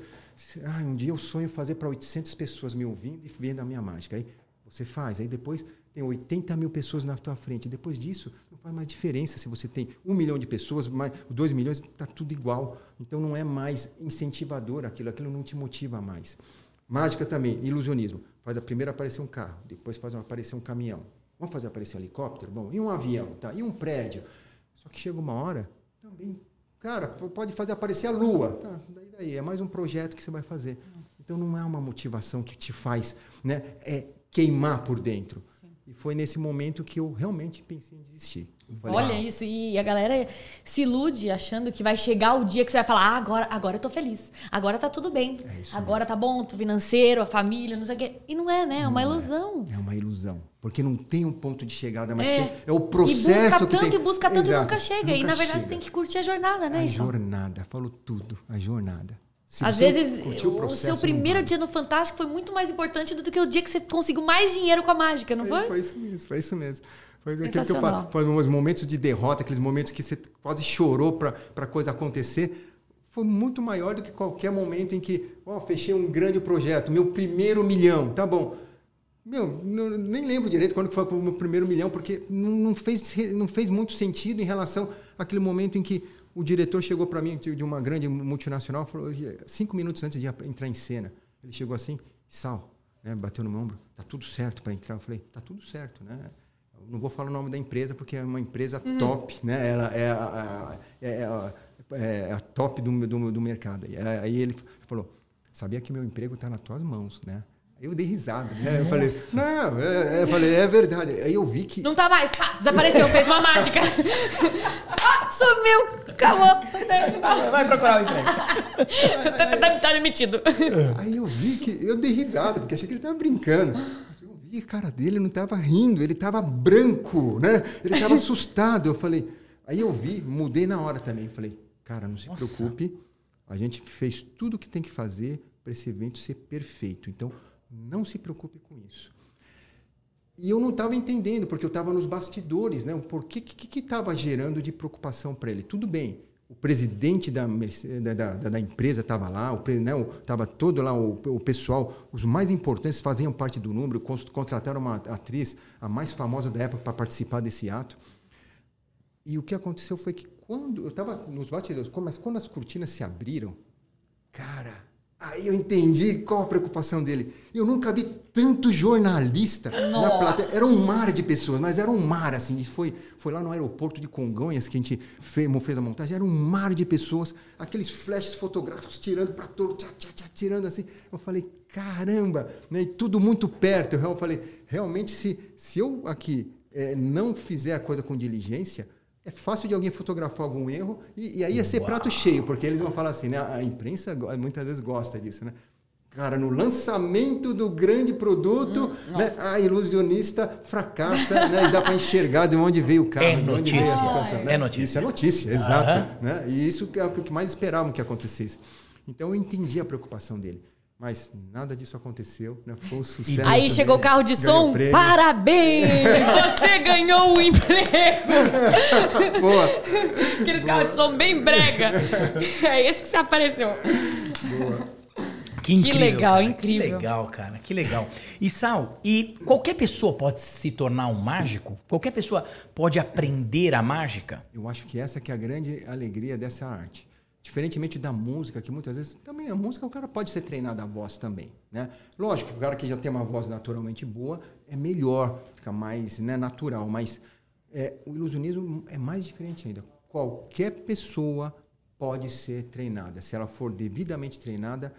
ah, um dia eu sonho fazer para 800 pessoas me ouvindo e vendo a minha mágica. Aí você faz. Aí depois tem 80 mil pessoas na tua frente. Depois disso, não faz mais diferença se você tem um milhão de pessoas, mais dois milhões, está tudo igual. Então não é mais incentivador aquilo, aquilo não te motiva mais. Mágica também, ilusionismo. Faz a primeira aparecer um carro, depois faz aparecer um caminhão. Vamos fazer aparecer um helicóptero? Bom, e um avião, tá? E um prédio. Só que chega uma hora, também, cara, pode fazer aparecer a lua. Tá, daí, daí, é mais um projeto que você vai fazer. Então não é uma motivação que te faz, né? É queimar por dentro. E foi nesse momento que eu realmente pensei em desistir. Falei, Olha ah, isso, e a galera se ilude achando que vai chegar o dia que você vai falar: ah, agora, agora eu tô feliz, agora tá tudo bem, é agora mesmo. tá bom, o financeiro, a família, não sei o quê. E não é, né? É uma não é. ilusão. É. é. uma ilusão. Porque não tem um ponto de chegada, mas é, tem, é o processo. E busca tanto tem... e busca tanto Exato, e nunca chega. Nunca e na verdade chega. você tem que curtir a jornada, né? A jornada, falou tudo, a jornada. Se Às vezes, o, o seu primeiro dia no Fantástico foi muito mais importante do que o dia que você conseguiu mais dinheiro com a mágica, não foi? Foi isso mesmo, foi isso mesmo. Foi aquilo que eu falo, momentos de derrota, aqueles momentos que você quase chorou para a coisa acontecer. Foi muito maior do que qualquer momento em que, ó, oh, fechei um grande projeto, meu primeiro milhão, tá bom. Meu, não, nem lembro direito quando foi o meu primeiro milhão, porque não, não, fez, não fez muito sentido em relação àquele momento em que o diretor chegou para mim de uma grande multinacional, falou cinco minutos antes de entrar em cena, ele chegou assim, Sal, né, bateu no meu ombro, tá tudo certo para entrar. Eu falei, tá tudo certo, né? Eu não vou falar o nome da empresa porque é uma empresa uhum. top, né? Ela é a, é a, é a top do, do, do mercado. Aí ele falou, sabia que meu emprego está nas tuas mãos, né? Eu dei risada, né? Eu falei, não, é, é, eu falei, é verdade. Aí eu vi que. Não tá mais, pá, desapareceu, fez uma mágica. ah, sumiu, acabou. Vai procurar o emprego. tá, tá, tá demitido. Aí eu vi que. Eu dei risada, porque achei que ele tava brincando. Eu vi a cara dele, não tava rindo, ele tava branco, né? Ele tava assustado. Eu falei. Aí eu vi, mudei na hora também. Falei, cara, não se Nossa. preocupe. A gente fez tudo o que tem que fazer para esse evento ser perfeito. Então não se preocupe com isso. E eu não estava entendendo, porque eu estava nos bastidores, né? O porquê que estava gerando de preocupação para ele. Tudo bem, o presidente da, da, da, da empresa estava lá, estava né, todo lá, o, o, pessoal, os mais importantes faziam parte do número, contrataram uma atriz, a mais famosa da época, para participar desse ato. E o que aconteceu foi que quando eu estava nos bastidores, mas quando as cortinas se abriram, cara, Aí eu entendi qual a preocupação dele. Eu nunca vi tanto jornalista Nossa. na plateia. Era um mar de pessoas, mas era um mar, assim. Foi, foi lá no aeroporto de Congonhas que a gente fez, fez a montagem. Era um mar de pessoas, aqueles flashes fotográficos tirando para todo, tchá, tchá, tchá, tirando assim. Eu falei, caramba! Né? E tudo muito perto. Eu falei, realmente, se, se eu aqui é, não fizer a coisa com diligência, é fácil de alguém fotografar algum erro e, e aí ia ser Uau. prato cheio, porque eles vão falar assim, né? A imprensa muitas vezes gosta disso, né? Cara, no lançamento do grande produto, hum, né, a ilusionista fracassa, né, e dá para enxergar de onde veio o carro, é de onde veio a situação. Né? É notícia. Isso é notícia, exato. Né? E isso é o que mais esperavam que acontecesse. Então eu entendi a preocupação dele. Mas nada disso aconteceu, né? Foi um sucesso. Aí chegou o carro de som, parabéns! Você ganhou um emprego! Boa! Aqueles carros de som bem brega. É esse que você apareceu. Boa. Que, incrível, que legal, cara. incrível. Que legal, cara. Que legal. E Sal, e qualquer pessoa pode se tornar um mágico? Qualquer pessoa pode aprender a mágica? Eu acho que essa que é a grande alegria dessa arte. Diferentemente da música, que muitas vezes também a música o cara pode ser treinado a voz também, né? Lógico que o cara que já tem uma voz naturalmente boa é melhor, fica mais né, natural, mas é, o ilusionismo é mais diferente ainda. Qualquer pessoa pode ser treinada, se ela for devidamente treinada,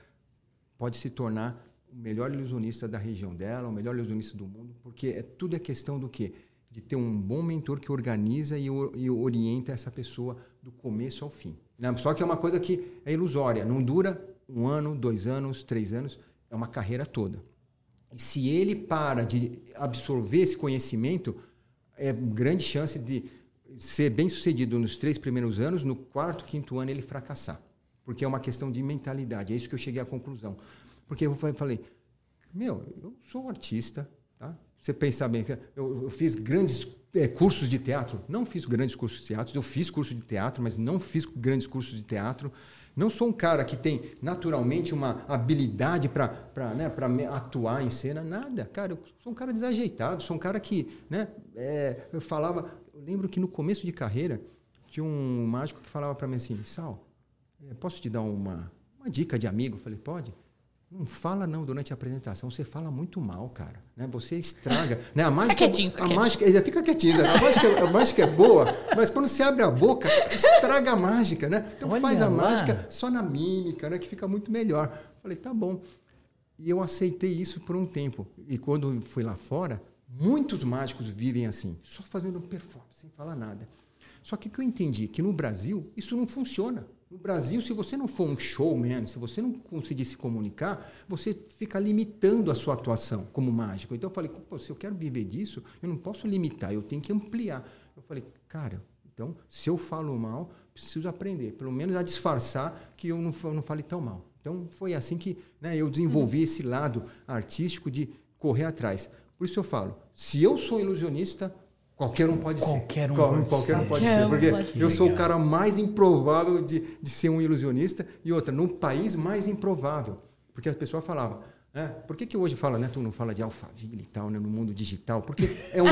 pode se tornar o melhor ilusionista da região dela, o melhor ilusionista do mundo, porque é, tudo é questão do quê? De ter um bom mentor que organiza e, e orienta essa pessoa do começo ao fim. Né? Só que é uma coisa que é ilusória, não dura um ano, dois anos, três anos, é uma carreira toda. E se ele para de absorver esse conhecimento, é grande chance de ser bem sucedido nos três primeiros anos, no quarto, quinto ano ele fracassar porque é uma questão de mentalidade. É isso que eu cheguei à conclusão. Porque eu falei, meu, eu sou artista, tá? Você pensar bem, eu, eu fiz grandes é, cursos de teatro, não fiz grandes cursos de teatro, eu fiz curso de teatro, mas não fiz grandes cursos de teatro. Não sou um cara que tem naturalmente uma habilidade para né, atuar em cena, nada. Cara, eu sou um cara desajeitado, sou um cara que, né, é, eu falava, eu lembro que no começo de carreira tinha um mágico que falava para mim assim, Sal, é, posso te dar uma, uma dica de amigo? Eu falei, pode. Não fala não durante a apresentação, você fala muito mal, cara. Né? Você estraga. Né? A mágica, fica quietinho, fica a quietinho. Mágica, fica quietinho. A mágica, a mágica é boa, mas quando você abre a boca, estraga a mágica, né? Então Olha faz a lá. mágica só na mímica, né? Que fica muito melhor. Falei, tá bom. E eu aceitei isso por um tempo. E quando fui lá fora, muitos mágicos vivem assim, só fazendo performance, sem falar nada. Só que o que eu entendi? Que no Brasil isso não funciona. No Brasil, se você não for um showman, se você não conseguir se comunicar, você fica limitando a sua atuação como mágico. Então eu falei, se eu quero viver disso, eu não posso limitar, eu tenho que ampliar. Eu falei, cara, então se eu falo mal, preciso aprender, pelo menos a disfarçar que eu não, eu não fale tão mal. Então foi assim que né, eu desenvolvi esse lado artístico de correr atrás. Por isso eu falo, se eu sou ilusionista, Qualquer um pode qualquer ser. Um qualquer, qualquer um pode ser. Porque eu sou o cara mais improvável de, de ser um ilusionista. E outra, num país mais improvável. Porque a pessoa falava, é, por que, que hoje fala, né? Tu não fala de Alphaville e tal, né? No mundo digital? Porque é um,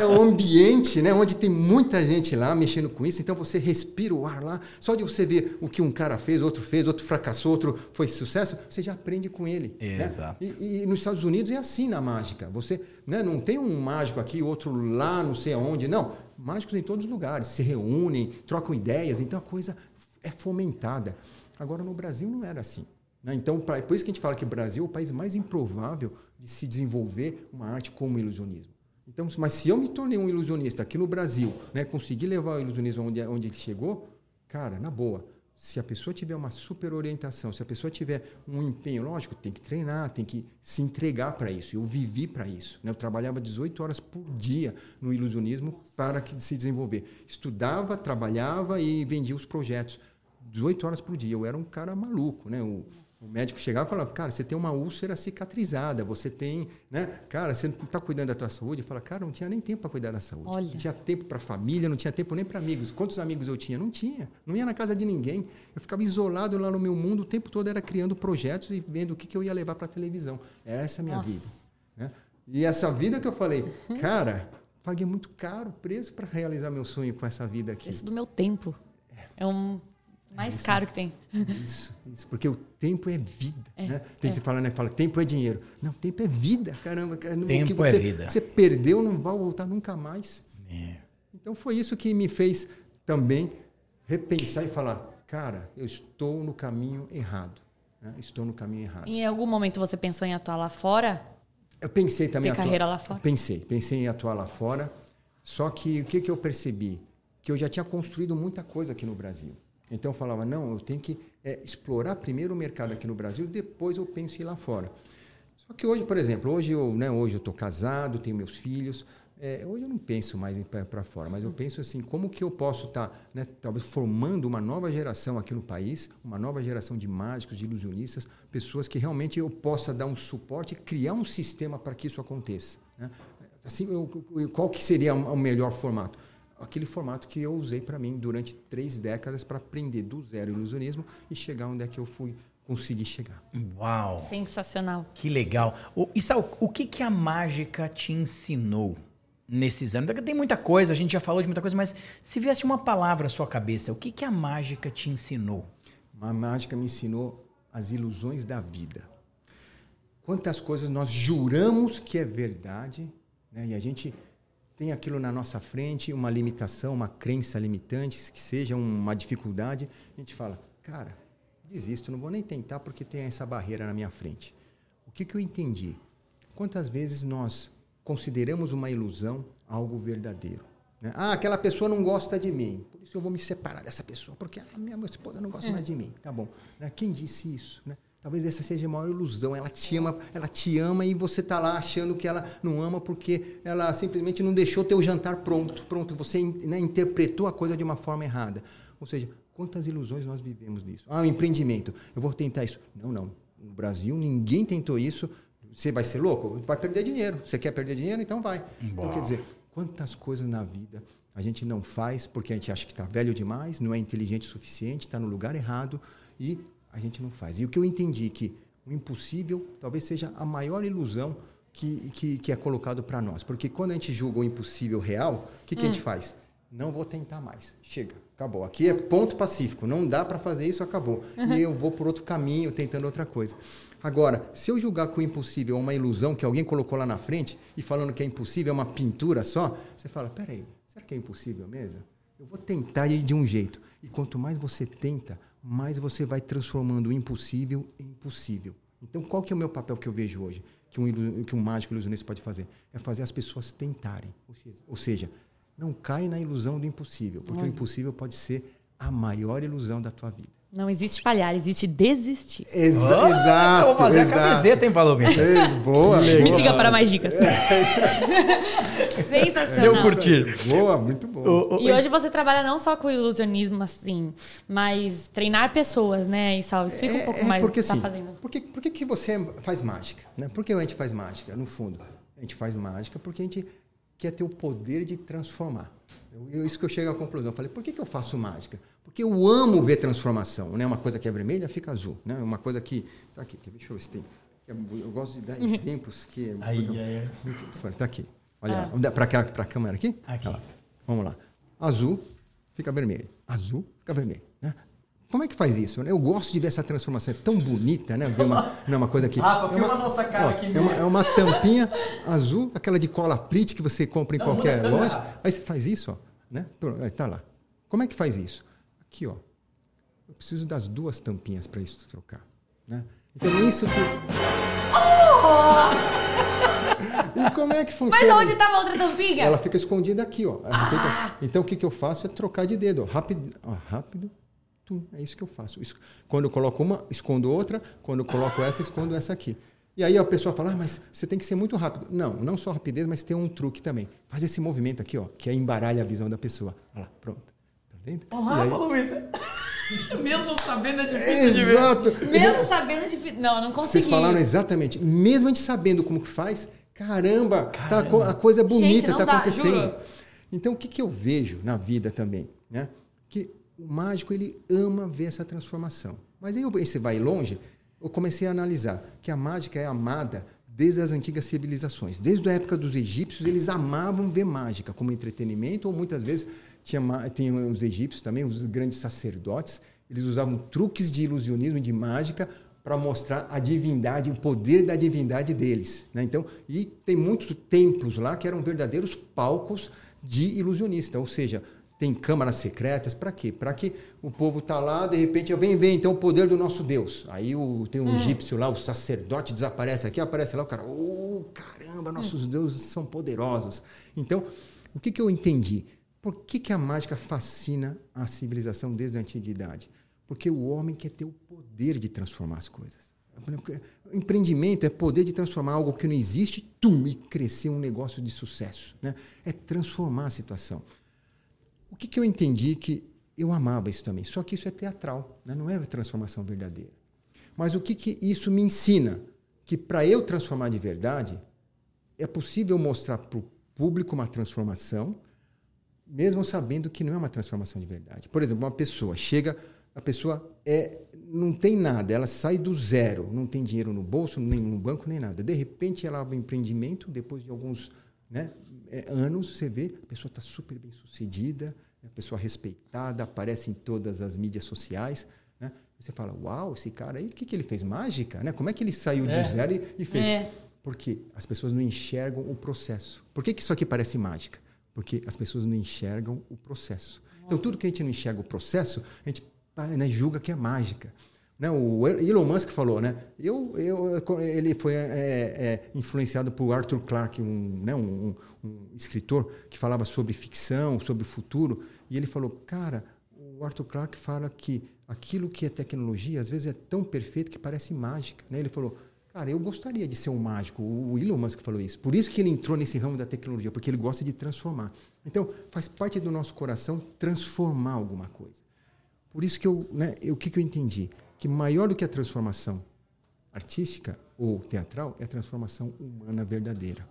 é um ambiente, né? Onde tem muita gente lá mexendo com isso. Então você respira o ar lá. Só de você ver o que um cara fez, outro fez, outro fracassou, outro foi sucesso, você já aprende com ele. Né? Exato. E, e, nos Estados Unidos é assim na mágica. Você né? não tem um mágico aqui, outro lá, não sei aonde. Não. Mágicos em todos os lugares. Se reúnem, trocam ideias. Então a coisa é fomentada. Agora no Brasil não era assim. Né? Então, pra, por isso que a gente fala que o Brasil é o país mais improvável de se desenvolver uma arte como o ilusionismo. Então, mas se eu me tornei um ilusionista aqui no Brasil, né, conseguir levar o ilusionismo onde, onde ele chegou, cara, na boa, se a pessoa tiver uma super orientação, se a pessoa tiver um empenho, lógico, tem que treinar, tem que se entregar para isso. Eu vivi para isso. Né? Eu trabalhava 18 horas por dia no ilusionismo para que se desenvolver. Estudava, trabalhava e vendia os projetos 18 horas por dia. Eu era um cara maluco, né? O, o médico chegava e falava, cara, você tem uma úlcera cicatrizada, você tem, né? Cara, você não está cuidando da tua saúde. Eu falo, cara, não tinha nem tempo para cuidar da saúde. Olha. Não tinha tempo para família, não tinha tempo nem para amigos. Quantos amigos eu tinha? Não tinha. Não ia na casa de ninguém. Eu ficava isolado lá no meu mundo, o tempo todo era criando projetos e vendo o que, que eu ia levar para a televisão. Era essa a minha Nossa. vida. Né? E essa vida que eu falei, cara, paguei muito caro preço para realizar meu sonho com essa vida aqui. Isso do meu tempo. É, é um mais isso, caro que tem. Isso, isso, porque o tempo é vida. É, né? Tem é. que falar, né? Fala, tempo é dinheiro. Não, tempo é vida, caramba. Tempo que você, é vida. Você perdeu, não vai voltar nunca mais. É. Então foi isso que me fez também repensar e falar, cara, eu estou no caminho errado. Né? Estou no caminho errado. Em algum momento você pensou em atuar lá fora? Eu pensei também. Ter carreira lá fora? Pensei, pensei em atuar lá fora. Só que o que, que eu percebi? Que eu já tinha construído muita coisa aqui no Brasil. Então eu falava, não, eu tenho que é, explorar primeiro o mercado aqui no Brasil, depois eu penso em ir lá fora. Só que hoje, por exemplo, hoje eu né, hoje eu estou casado, tenho meus filhos, é, hoje eu não penso mais para fora, mas eu penso assim, como que eu posso estar, tá, né, talvez formando uma nova geração aqui no país, uma nova geração de mágicos, de ilusionistas, pessoas que realmente eu possa dar um suporte, criar um sistema para que isso aconteça. Né? Assim, eu, qual que seria o melhor formato? Aquele formato que eu usei para mim durante três décadas para aprender do zero ilusionismo e chegar onde é que eu fui conseguir chegar. Uau! Sensacional. Que legal. O, Isao, o que, que a mágica te ensinou? nesses anos? Tem muita coisa, a gente já falou de muita coisa, mas se viesse uma palavra à sua cabeça, o que, que a mágica te ensinou? A mágica me ensinou as ilusões da vida. Quantas coisas nós juramos que é verdade, né? e a gente tem aquilo na nossa frente, uma limitação, uma crença limitante, que seja uma dificuldade, a gente fala, cara, desisto, não vou nem tentar porque tem essa barreira na minha frente. O que, que eu entendi? Quantas vezes nós consideramos uma ilusão algo verdadeiro. Né? Ah, aquela pessoa não gosta de mim, por isso eu vou me separar dessa pessoa, porque a minha esposa não gosta é. mais de mim. Tá bom. Né? Quem disse isso? Né? Talvez essa seja a maior ilusão. Ela te ama, ela te ama e você está lá achando que ela não ama porque ela simplesmente não deixou teu jantar pronto. Pronto, você né, interpretou a coisa de uma forma errada. Ou seja, quantas ilusões nós vivemos nisso? Ah, o empreendimento. Eu vou tentar isso. Não, não. No Brasil, ninguém tentou isso. Você vai ser louco? Vai perder dinheiro. Você quer perder dinheiro? Então vai. Então, quer dizer, quantas coisas na vida a gente não faz porque a gente acha que está velho demais, não é inteligente o suficiente, está no lugar errado e a gente não faz. E o que eu entendi que o impossível talvez seja a maior ilusão que, que, que é colocado para nós. Porque quando a gente julga o impossível real, o que, que hum. a gente hum. faz? Não vou tentar mais. Chega, acabou. Aqui é ponto pacífico. Não dá para fazer isso, acabou. Uhum. E eu vou por outro caminho, tentando outra coisa. Agora, se eu julgar que o impossível é uma ilusão que alguém colocou lá na frente e falando que é impossível, é uma pintura só, você fala: peraí, será que é impossível mesmo? Eu vou tentar ir de um jeito. E quanto mais você tenta, mais você vai transformando o impossível em possível. Então, qual que é o meu papel que eu vejo hoje? Que um, que um mágico ilusionista pode fazer? É fazer as pessoas tentarem. Ou seja, não cai na ilusão do impossível, porque Olha. o impossível pode ser a maior ilusão da tua vida. Não existe falhar, existe desistir. Exa oh, exato. Vou fazer exato. a camiseta, hein, Palomino? É, boa. Me siga para mais dicas. Sensacional. Deu curtir. Boa, muito boa. e hoje você trabalha não só com ilusionismo, assim, mas treinar pessoas, né, Isal? Explica um é, pouco é, mais porque, o que você está fazendo. Por que, por que, que você faz mágica? Né? Por que a gente faz mágica, no fundo? A gente faz mágica porque a gente quer ter o poder de transformar. Eu, isso que eu chego à conclusão. Eu falei, por que, que eu faço mágica? Porque eu amo ver transformação. Né? Uma coisa que é vermelha fica azul. Né? Uma coisa que. Tá aqui, deixa eu ver se tem. Eu gosto de dar exemplos que. É Aí, é. Tá aqui. Olha, ah. para a câmera aqui? Aqui. Vamos lá. Azul fica vermelho. Azul fica vermelho. Né? Como é que faz isso? Eu gosto de ver essa transformação. É tão bonita, né? Ver uma, não, uma coisa que. Ah, é uma, a nossa cara ó, aqui é uma, é uma, tampinha azul, aquela de cola prit que você compra em não, qualquer loja. Aí você faz isso, ó. Né? Tá lá. Como é que faz isso? Aqui, ó. Eu preciso das duas tampinhas para isso trocar. Né? Então, é isso que. Oh! E como é que funciona? Mas onde estava a outra tampinha? Ela fica escondida aqui, ó. Ah. Fica... Então, o que, que eu faço é trocar de dedo. Ó. Rápido. Ó, rápido. Tum. É isso que eu faço. Isso. Quando eu coloco uma, escondo outra. Quando eu coloco essa, escondo essa aqui. E aí a pessoa fala, ah, mas você tem que ser muito rápido. Não, não só rapidez, mas tem um truque também. Faz esse movimento aqui, ó, que é embaralha a visão da pessoa. Olha lá, pronto. Tá vendo? Olá, aí... Palomita. Mesmo sabendo é difícil Exato. Mesmo sabendo é difícil. Não, não consegui. Vocês falaram exatamente. Mesmo a gente sabendo como que faz, caramba, caramba. Tá, a coisa é bonita, está acontecendo. Juro. Então, o que, que eu vejo na vida também? Né? Que o mágico, ele ama ver essa transformação. Mas aí você vai longe, eu comecei a analisar que a mágica é amada desde as antigas civilizações. Desde a época dos egípcios, eles amavam ver mágica como entretenimento, ou muitas vezes tinha, tinha os egípcios também, os grandes sacerdotes, eles usavam truques de ilusionismo, de mágica, para mostrar a divindade, o poder da divindade deles. Né? Então, e tem muitos templos lá que eram verdadeiros palcos de ilusionista, ou seja, tem câmaras secretas, para quê? Para que o povo está lá, de repente, vem ver então o poder do nosso Deus. Aí o, tem um é. egípcio lá, o sacerdote desaparece aqui, aparece lá, o cara, oh, caramba, nossos é. deuses são poderosos. Então, o que, que eu entendi? Por que, que a mágica fascina a civilização desde a antiguidade? Porque o homem quer ter o poder de transformar as coisas. Empreendimento é poder de transformar algo que não existe, tum, e crescer um negócio de sucesso. Né? É transformar a situação. O que, que eu entendi que eu amava isso também. Só que isso é teatral, né? não é transformação verdadeira. Mas o que, que isso me ensina? Que para eu transformar de verdade, é possível mostrar para o público uma transformação, mesmo sabendo que não é uma transformação de verdade. Por exemplo, uma pessoa chega, a pessoa é, não tem nada, ela sai do zero, não tem dinheiro no bolso, nem no banco, nem nada. De repente, ela abre um empreendimento, depois de alguns né, é, anos, você vê, a pessoa está super bem sucedida, uma pessoa respeitada, aparece em todas as mídias sociais. Né? Você fala, uau, esse cara aí, o que, que ele fez? Mágica? Né? Como é que ele saiu é. do zero e, e fez? É. Porque as pessoas não enxergam o processo. Por que, que isso aqui parece mágica? Porque as pessoas não enxergam o processo. Então, tudo que a gente não enxerga o processo, a gente né, julga que é mágica. Né, o Elon Musk falou, né? Eu, eu, ele foi é, é, influenciado por Arthur Clarke, um, né, um, um, escritor que falava sobre ficção, sobre o futuro, e ele falou, cara, o Arthur Clarke fala que aquilo que é tecnologia às vezes é tão perfeito que parece mágica. Né? Ele falou, cara, eu gostaria de ser um mágico. O Elon Musk falou isso. Por isso que ele entrou nesse ramo da tecnologia, porque ele gosta de transformar. Então, faz parte do nosso coração transformar alguma coisa. Por isso que eu, né, o que, que eu entendi? Que maior do que a transformação artística ou teatral é a transformação humana verdadeira.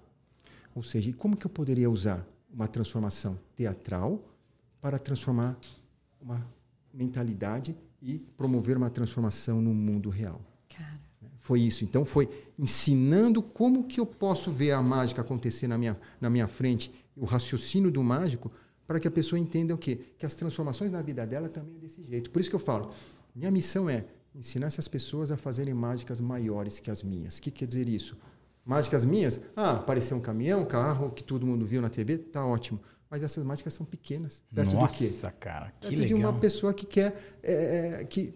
Ou seja, como que eu poderia usar uma transformação teatral para transformar uma mentalidade e promover uma transformação no mundo real? Foi isso. Então, foi ensinando como que eu posso ver a mágica acontecer na minha, na minha frente, o raciocínio do mágico, para que a pessoa entenda o quê? Que as transformações na vida dela também é desse jeito. Por isso que eu falo, minha missão é ensinar essas pessoas a fazerem mágicas maiores que as minhas. O que quer dizer isso? Mágicas minhas? Ah, apareceu um caminhão, um carro que todo mundo viu na TV, tá ótimo. Mas essas mágicas são pequenas. Perto Nossa, do quê? Cara, que perto legal. de uma pessoa que quer, é, é, que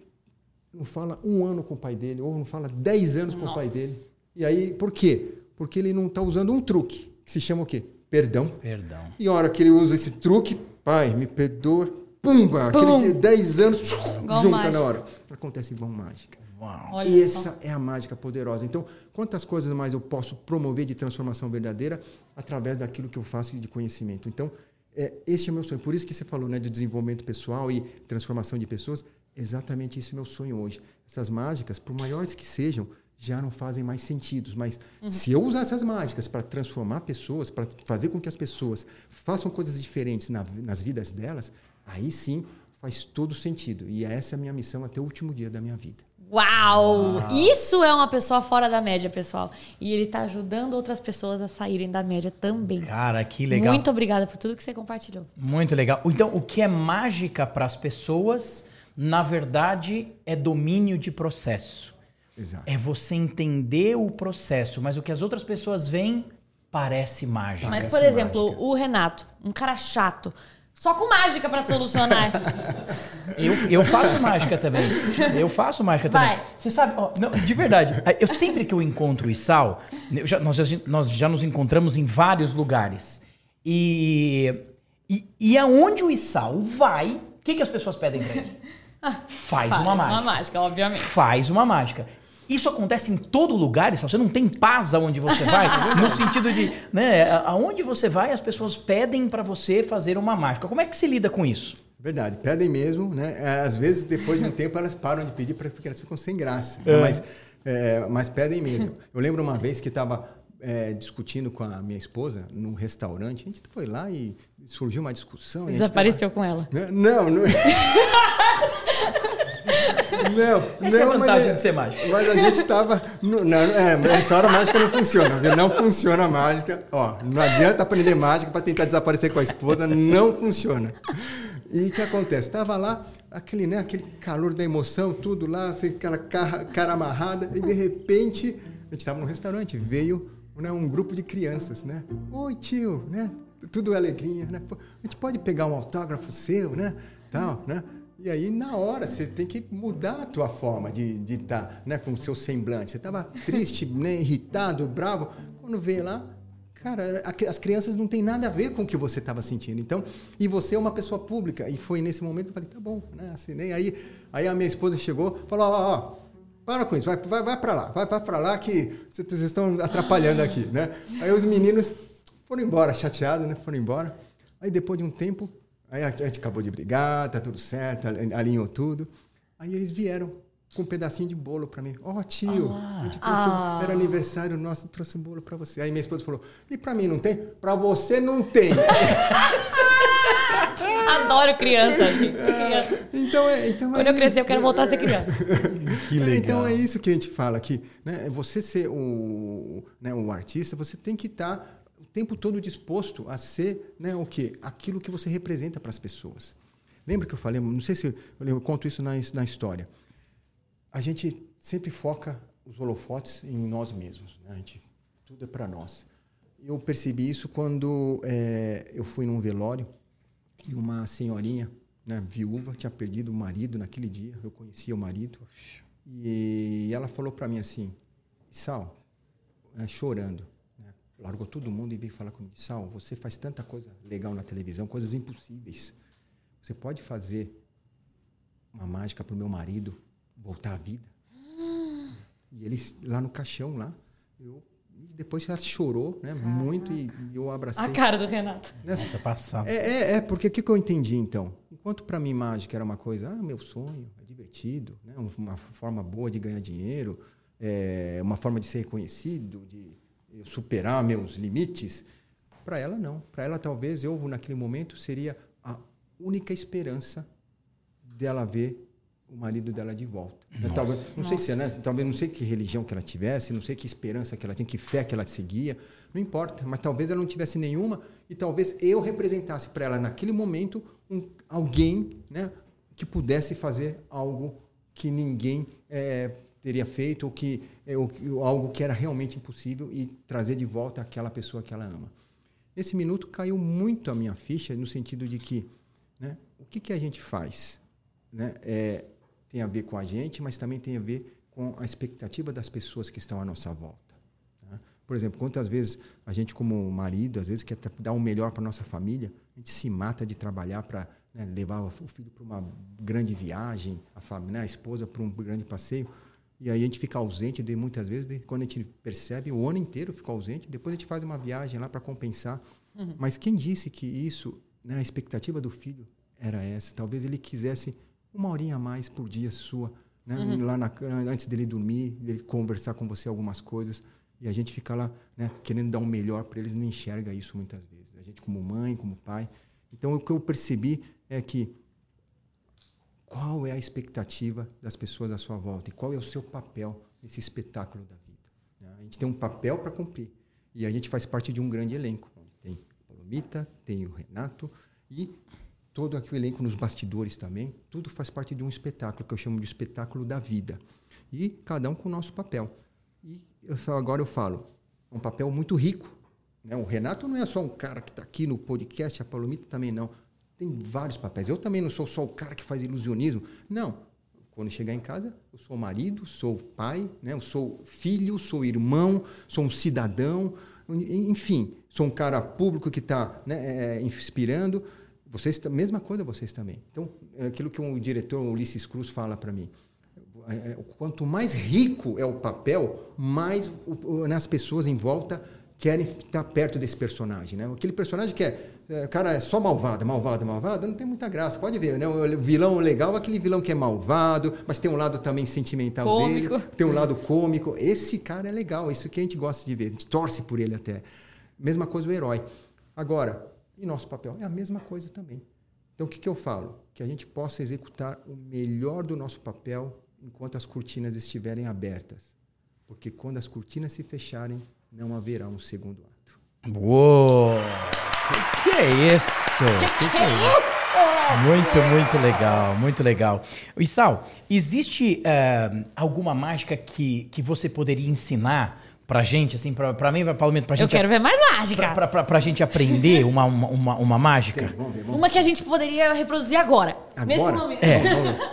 não fala um ano com o pai dele, ou não fala dez anos com Nossa. o pai dele. E aí, por quê? Porque ele não está usando um truque, que se chama o quê? Perdão. Perdão. E a hora que ele usa esse truque, pai, me perdoa, pumba, Pum. aquele 10 anos, igual junta mágica. na hora. Acontece igual mágica. Uau. Essa é a mágica poderosa. Então, quantas coisas mais eu posso promover de transformação verdadeira através daquilo que eu faço de conhecimento? Então, é, esse é o meu sonho. Por isso que você falou né, de desenvolvimento pessoal e transformação de pessoas. Exatamente esse é o meu sonho hoje. Essas mágicas, por maiores que sejam, já não fazem mais sentido. Mas uhum. se eu usar essas mágicas para transformar pessoas, para fazer com que as pessoas façam coisas diferentes na, nas vidas delas, aí sim faz todo sentido. E essa é a minha missão até o último dia da minha vida. Uau! Uau! Isso é uma pessoa fora da média, pessoal. E ele está ajudando outras pessoas a saírem da média também. Cara, que legal. Muito obrigada por tudo que você compartilhou. Muito legal. Então, o que é mágica para as pessoas, na verdade, é domínio de processo. Exato. É você entender o processo, mas o que as outras pessoas veem parece mágica. Mas, por exemplo, mágica. o Renato, um cara chato, só com mágica para solucionar. eu, eu faço mágica também. Eu faço mágica também. Vai. Você sabe, ó, não, de verdade, eu sempre que eu encontro o Isal, já, nós, já, nós já nos encontramos em vários lugares. E, e, e aonde o Isal vai, o que, que as pessoas pedem pra ele? Faz, Faz uma mágica. Faz uma mágica, obviamente. Faz uma mágica. Isso acontece em todo lugar, você não tem paz aonde você vai, no sentido de, né, aonde você vai, as pessoas pedem para você fazer uma mágica. Como é que se lida com isso? Verdade, pedem mesmo, né? É, às vezes, depois de um tempo, elas param de pedir porque elas ficam sem graça. É. Mas, é, mas pedem mesmo. Eu lembro uma vez que estava é, discutindo com a minha esposa num restaurante. A gente foi lá e surgiu uma discussão. Desapareceu tava... com ela? Não, não. Não, Essa não, é a vantagem mas, de ser mágico. Mas a gente estava. Não, é, essa hora mágica não funciona, viu? Não funciona a mágica. Ó, não adianta aprender mágica para tentar desaparecer com a esposa, não funciona. E o que acontece? Estava lá, aquele, né, aquele calor da emoção, tudo lá, assim, aquela cara, cara amarrada, e de repente, a gente estava no restaurante, veio né, um grupo de crianças, né? Oi, tio, né? Tudo alegria, né? A gente pode pegar um autógrafo seu, né? Tal, né? E aí, na hora, você tem que mudar a tua forma de estar tá, né, com o seu semblante. Você estava triste, né, irritado, bravo. Quando veio lá, cara, as crianças não têm nada a ver com o que você estava sentindo. Então, e você é uma pessoa pública. E foi nesse momento que eu falei, tá bom, né? Assinei. Aí, aí a minha esposa chegou falou, ó, ó, Para com isso, vai, vai, vai para lá, vai, vai para lá que vocês estão atrapalhando aqui, né? Aí os meninos foram embora, chateados, né? Foram embora. Aí depois de um tempo, aí a gente acabou de brigar, tá tudo certo, alinhou tudo. Aí eles vieram com um pedacinho de bolo para mim. Ó, oh, tio, ah. a gente trouxe, ah. era aniversário nosso, trouxe um bolo para você. Aí minha esposa falou: "E para mim não tem? Para você não tem". Adoro criança, criança. Então é, então Quando é eu crescer, eu quero voltar a ser criança. que legal. Então é isso que a gente fala aqui. Né? Você ser um, né, um artista, você tem que estar tá tempo todo disposto a ser né, o quê? Aquilo que você representa para as pessoas. Lembra que eu falei, não sei se eu, eu conto isso na, na história. A gente sempre foca os holofotes em nós mesmos. Né? A gente, tudo é para nós. Eu percebi isso quando é, eu fui num velório e uma senhorinha, né, viúva, tinha perdido o marido naquele dia. Eu conhecia o marido. E ela falou para mim assim: Sal, é, chorando, largou todo mundo e veio falar comigo: Sal, você faz tanta coisa legal na televisão, coisas impossíveis. Você pode fazer uma mágica para o meu marido voltar à vida? E ele lá no caixão, lá, eu e depois ela chorou, né? Muito e, e, eu abracei. A cara do Renato. Nessa, Nossa, passava. É, é, é, porque o que, que eu entendi então? Enquanto para mim mágica era uma coisa, ah, meu sonho, é divertido, né? uma forma boa de ganhar dinheiro, é uma forma de ser reconhecido, de superar meus limites. Para ela não. Para ela talvez eu naquele momento seria a única esperança dela ver o marido dela de volta. Né? Talvez, não Nossa. sei se é, né? Talvez não sei que religião que ela tivesse, não sei que esperança que ela tinha, que fé que ela seguia, não importa. Mas talvez ela não tivesse nenhuma e talvez eu representasse para ela naquele momento um, alguém, né, que pudesse fazer algo que ninguém é, teria feito ou que é, ou, algo que era realmente impossível e trazer de volta aquela pessoa que ela ama. Nesse minuto caiu muito a minha ficha no sentido de que, né, o que que a gente faz, né? É, tem a ver com a gente, mas também tem a ver com a expectativa das pessoas que estão à nossa volta. Tá? Por exemplo, quantas vezes a gente, como marido, às vezes quer dar o melhor para nossa família, a gente se mata de trabalhar para né, levar o filho para uma grande viagem, a, família, né, a esposa para um grande passeio, e aí a gente fica ausente de muitas vezes, de, quando a gente percebe, o ano inteiro fica ausente, depois a gente faz uma viagem lá para compensar. Uhum. Mas quem disse que isso, né, a expectativa do filho era essa? Talvez ele quisesse uma horinha a mais por dia sua, né? Uhum. lá na, antes dele dormir, dele conversar com você algumas coisas. E a gente fica lá né, querendo dar o um melhor para eles, não enxerga isso muitas vezes. A gente, como mãe, como pai. Então, o que eu percebi é que qual é a expectativa das pessoas à sua volta e qual é o seu papel nesse espetáculo da vida. Né? A gente tem um papel para cumprir e a gente faz parte de um grande elenco. Tem a Palomita, tem o Renato e todo aquele elenco nos bastidores também, tudo faz parte de um espetáculo que eu chamo de espetáculo da vida. E cada um com o nosso papel. E eu só, agora eu falo, um papel muito rico. Né? O Renato não é só um cara que está aqui no podcast, a Palomita também não. Tem vários papéis. Eu também não sou só o cara que faz ilusionismo. Não. Quando chegar em casa, eu sou marido, sou pai, né? eu sou filho, sou irmão, sou um cidadão, enfim, sou um cara público que está né, é, inspirando. Vocês, mesma coisa vocês também. Então, é aquilo que o diretor Ulisses Cruz fala para mim. É, é, quanto mais rico é o papel, mais as pessoas em volta querem estar perto desse personagem. Né? Aquele personagem que é, é, cara, é só malvado, malvado, malvado, não tem muita graça. Pode ver, né? O vilão legal é aquele vilão que é malvado, mas tem um lado também sentimental cômico. dele, tem um lado cômico. Esse cara é legal, isso que a gente gosta de ver, a gente torce por ele até. Mesma coisa o herói. Agora, e nosso papel é a mesma coisa também. Então, o que, que eu falo? Que a gente possa executar o melhor do nosso papel enquanto as cortinas estiverem abertas. Porque quando as cortinas se fecharem, não haverá um segundo ato. Uou! O que, é isso? Que que é isso? Muito, muito legal, muito legal. Isal, existe uh, alguma mágica que, que você poderia ensinar pra gente, assim, pra, pra mim, pra Palomito, pra gente... Eu quero ver mais mágica. Pra, pra, pra, pra gente aprender uma, uma, uma, uma mágica. Tem, vamos ver, vamos uma que a gente poderia reproduzir agora, agora? nesse momento. É,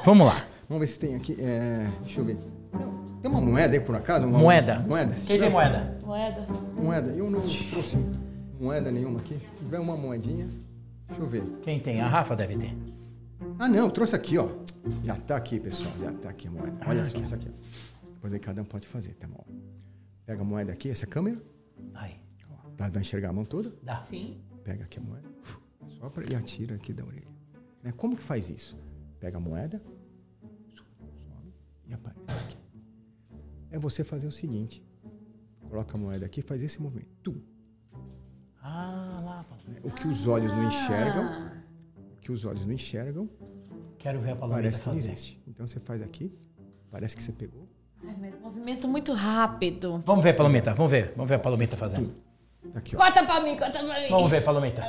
vamos lá. Vamos ver se tem aqui, é, deixa eu ver. Tem uma moeda aí, por acaso? Uma moeda. Moeda. Quem tem moeda? Moeda. Moeda. Eu não trouxe moeda nenhuma aqui. Se tiver uma moedinha, deixa eu ver. Quem tem? A Rafa deve ter. Ah, não, trouxe aqui, ó. Já tá aqui, pessoal. Já tá aqui a moeda. Olha ah, só aqui. isso aqui. Depois aí cada um pode fazer, tá bom? Pega a moeda aqui, essa câmera. Ai, Ó, Dá pra enxergar a mão toda? dá. Sim. Pega aqui a moeda, sopra e atira aqui da orelha. Né? Como que faz isso? Pega a moeda, sobe e aparece aqui. É você fazer o seguinte: coloca a moeda aqui, faz esse movimento. Tum. O que os olhos não enxergam, Ah, o que os olhos não enxergam, Quero ver a Palomita parece que não fazer. existe. Então você faz aqui, parece que você pegou. ai, mas movimento muito rápido. Vamos ver, Palomita. Vamos ver. Vamos ver a Palomita fazendo. Tá aqui, ó. Corta pra mim, corta pra mim. Vamos ver, Palomita.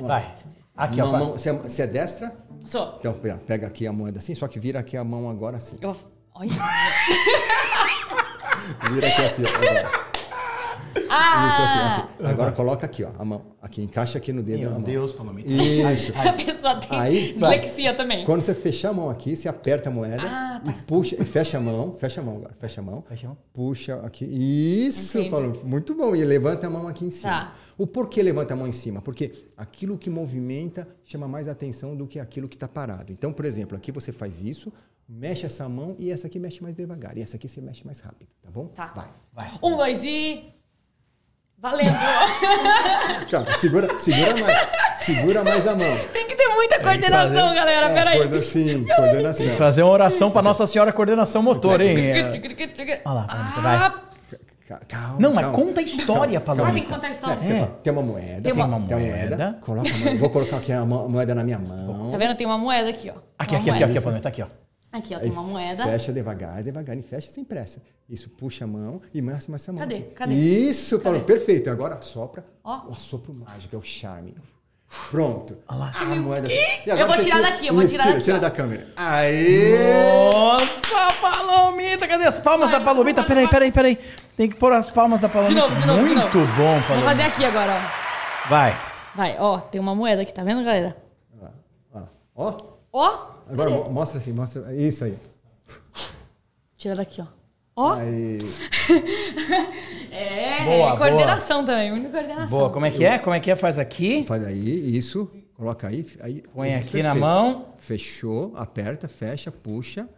Vai. Aqui, ó. Uma mão, você, é, você é destra? Sou. Então pega- pega aqui a moeda assim, só que vira aqui a mão agora assim. Eu... Olha. Vira aqui assim, ó. Agora. Ah! Isso, assim, assim. Agora coloca aqui, ó, a mão. Aqui, encaixa aqui no dedo Meu. Deus, Palomita. Isso. A pessoa tem Aí, dislexia também. Quando você fechar a mão aqui, você aperta a moeda Ah, tá. e puxa, e fecha a mão, fecha a mão agora, fecha a mão. Fecha a mão. Puxa aqui. Isso, Entendi. Paulo, muito bom. E levanta a mão aqui em cima. Tá. O porquê levanta a mão em cima? Porque aquilo que movimenta chama mais atenção do que aquilo que está parado. Então, por exemplo, aqui você faz isso, mexe essa mão e essa aqui mexe mais devagar. E essa aqui você mexe mais rápido, tá bom? Tá. Vai. Um, dois e. Valendo! Calma, segura, segura mais. Segura mais a mão. Tem que ter muita coordenação, fazer- galera. É, Peraí. coorda- sim, coordenação. Fazer uma oração pra Nossa Senhora Coordenação Motor, hein? É. Olha lá, vai. Ah, Ca- Calma, Não, mas calma. conta a história, ah, Palomita. tem que contar a história. É. fala, tem uma moeda, Tem uma- Tem uma moeda. coloca a moeda. Vou colocar aqui a mo- moeda na minha mão. Tá vendo? Tem uma moeda aqui, ó. Aqui, Uma aqui, aqui, moeda. aqui, Palomita, aqui, ó. Aqui, ó, tem uma moeda. Fecha devagar, devagar, e fecha sem pressa. Isso, puxa a mão e massa essa mão. Cadê? Cadê? Isso, Paulo, perfeito. Agora sopra. Ó. O assopro mágico, é o charme. Pronto. Olha lá. A moeda. E Eu vou tirar tira- daqui, eu vou Isso, tirar tira, daqui, Tira ó. da câmera. Aê! Nossa, Palomita! Cadê as palmas Vai, da Palomita? vai, Peraí, peraí, peraí. Tem que pôr as palmas da Palomita. De novo, de novo, Muito de novo. bom, Palomita. Vou fazer aqui agora, ó. Vai. Vai, ó, tem uma moeda aqui, tá vendo, galera? Ó, Ó, Ó, agora mo- mostra assim, mostra. Isso aí. tira daqui, ó. Ó, Aí. é, Boa, coordenação também, muita coordenação. Boa, como é que é? Como é que é? Faz aqui. Faz aí, isso. Coloca aí. aí Põe isso, aqui na perfeito. mão. Fechou, aperta, fecha, puxa.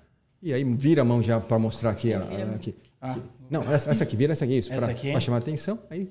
E aí vira a mão já para mostrar aqui. ela- aqui, aqui. Não, essa, essa aqui, vira essa aqui, isso. Essa Para aqui? chamar a atenção. Aí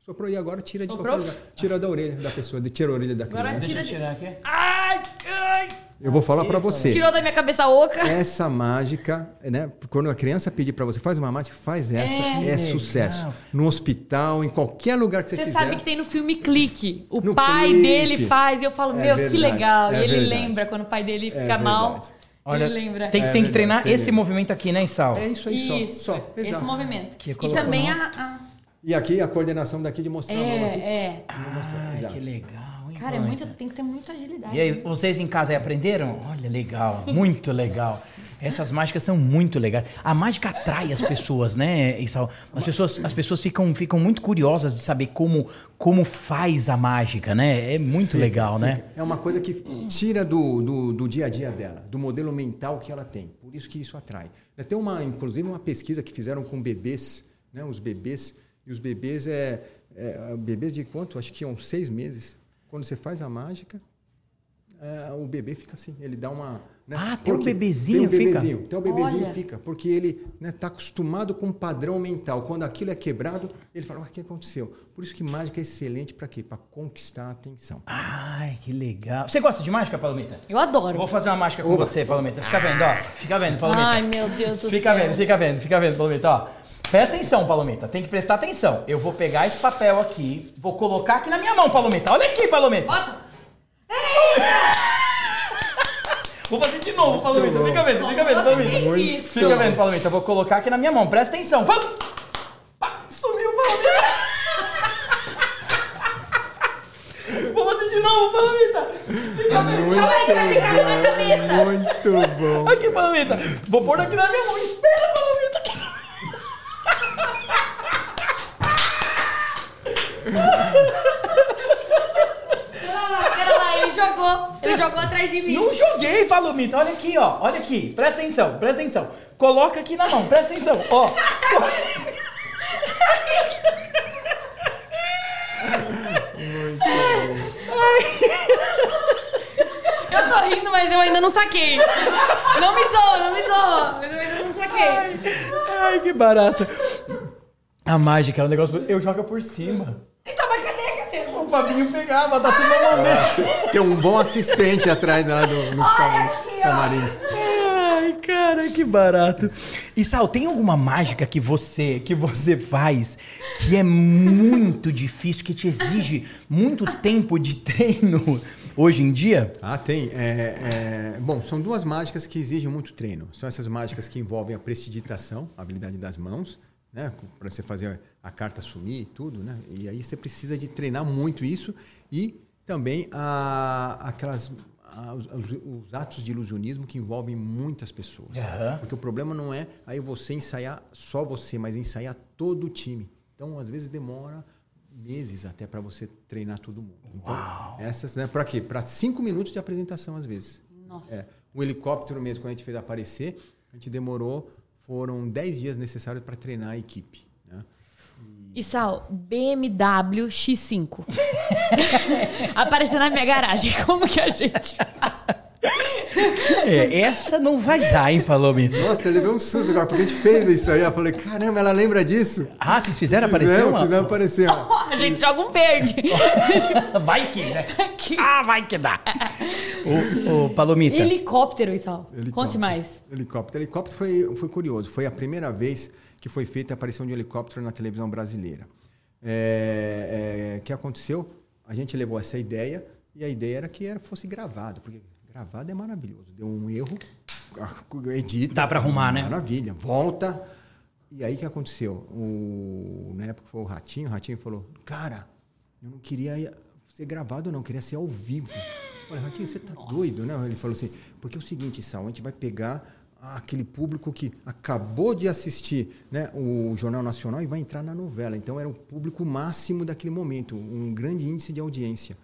soprou e agora tira de Soprou? qualquer lugar. Tira da orelha da pessoa, de- tira a orelha da Agora criança. tira Deixa eu de... tirar aqui. Ai, ai. Eu vou falar para você. Tirou da minha cabeça oca. Essa mágica, né? Quando a criança pedir para você, faz uma mágica, faz essa, É. é, sucesso. No hospital, em qualquer lugar que você, Você quiser. sabe que tem no filme Clique. O No pai Clique. dele faz. E eu falo, É meu, que verdade, legal. é e ele verdade. lembra quando o pai dele É fica mal. Olha, ele lembra. tem, É tem que treinar verdade, esse movimento aqui, né, Sal? É isso aí só. Isso, só. esse Exato. movimento. Que E também a... a- E aqui a coordenação daqui de mostrar a mão aqui. É, é. Ai, Exato. que legal, Cara, é muito, tem que ter muita agilidade. E aí, vocês em casa aí aprenderam? Olha, legal, muito legal. Essas mágicas são muito legais. A mágica atrai as pessoas, né, Isal? As pessoas, as pessoas ficam, ficam muito curiosas de saber como, como faz a mágica, né? É muito legal, né? Fica. É uma coisa que tira do, do, do dia a dia dela, do modelo mental que ela tem. Por isso que isso atrai. Tem uma, inclusive, uma pesquisa que fizeram com bebês, né? Os bebês. E os bebês é, é bebês de quanto? Acho que uns seis meses. Quando você faz a mágica, é, o bebê fica assim, ele dá uma. né? Ah, tem um bebezinho, Tem um fica? bebezinho, tem um bebezinho Olha. fica, porque ele está acostumado com um padrão mental. Quando aquilo é quebrado, ele fala: "Ué, o que aconteceu? Por isso que mágica é excelente para quê? Para conquistar a atenção. Ai, que legal. Você gosta de mágica, Palomita? Eu adoro. Vou fazer uma mágica com Oba. você, Palomita. Fica vendo, ó. Fica vendo, Palomita. Ai, meu Deus do Fica céu. vendo, fica vendo, fica vendo, Palomita, ó. Presta atenção, Palomita. Tem que prestar atenção. Eu vou pegar esse papel aqui, vou colocar aqui na minha mão, Palomita. Olha aqui, Palomita. Bota. Vou fazer de novo, Palomita. Fica vendo, fica vendo, Palomita. Fica vendo, Palomita. Eu vou colocar aqui na minha mão. Presta atenção. Vamos! Pá, sumiu, Palomita. Vou fazer de novo, Palomita. Fica vendo. Calma aí, que vai chegar na minha cabeça. Muito bom. Aqui, Palomita. Vou pôr aqui na minha mão. Espera, Palomita. Pera lá, pera lá, ele jogou. Ele jogou atrás de mim. Não joguei, Palomita. Olha aqui, ó. Olha aqui. Presta atenção, presta atenção. Coloca aqui na mão, presta atenção. Ó. Eu tô rindo, mas eu ainda não saquei. Não me zoa, não me zoa. Mas eu ainda não saquei. joguei. Ai, que barato. A mágica é um negócio. Eu jogo por cima. Então, mas cadê que você... O Fabinho pegava, tá tudo na mão dele. Tem um bom assistente atrás lá do, nos camarins. Ai, cara, que barato. E Sal, tem alguma mágica que você que você faz que é muito difícil, que te exige muito tempo de treino hoje em dia? Ah, tem. É, é, bom, são duas mágicas que exigem muito treino. São essas mágicas que envolvem a prestidigitação, a habilidade das mãos, né? Para você fazer a carta sumir e tudo, né? E aí você precisa de treinar muito isso e também a, aquelas a- os, os- os atos de ilusionismo que envolvem muitas pessoas. Aham. Porque o problema não é aí você ensaiar só você, mas ensaiar todo o time. Então, às vezes demora meses até para você treinar todo mundo. Então, essas, né, para quê? Para cinco minutos de apresentação, às vezes. Nossa. É. O helicóptero mesmo, quando a gente fez aparecer, a gente demorou, foram 10 dias necessários para treinar a equipe. E Sal, BMW X5. Apareceu na minha garagem. Como que a gente faz? É, essa não vai dar, hein, Palomita? Nossa, eu levei um susto agora, porque a gente fez isso aí. Eu falei, caramba, ela lembra disso? Ah, vocês fizeram aparecer uma? fizemos aparecer. ó. A gente joga um verde. Vai que, né? Que- Ah, vai que dá. Ô, ô, Palomita. Helicóptero, Sal. Helicóptero. Conte mais. Helicóptero. Helicóptero foi, foi curioso. Foi a primeira vez que foi feita a aparição de um helicóptero na televisão brasileira. É, é, O que aconteceu? A gente levou essa ideia e a ideia era que era, fosse gravado, porque gravado é maravilhoso. Deu um erro, edita. Dá pra arrumar, né? Maravilha. Volta. E aí o que aconteceu? O, na época foi o Ratinho. O Ratinho falou: Cara, eu não queria ser gravado, não, queria ser ao vivo. Eu falei, Ratinho, você tá doido, né? Ele falou assim: Porque é o seguinte, Sal, a gente vai pegar aquele público que acabou de assistir né, o Jornal Nacional e vai entrar na novela. Então era o público máximo daquele momento, um grande índice de audiência.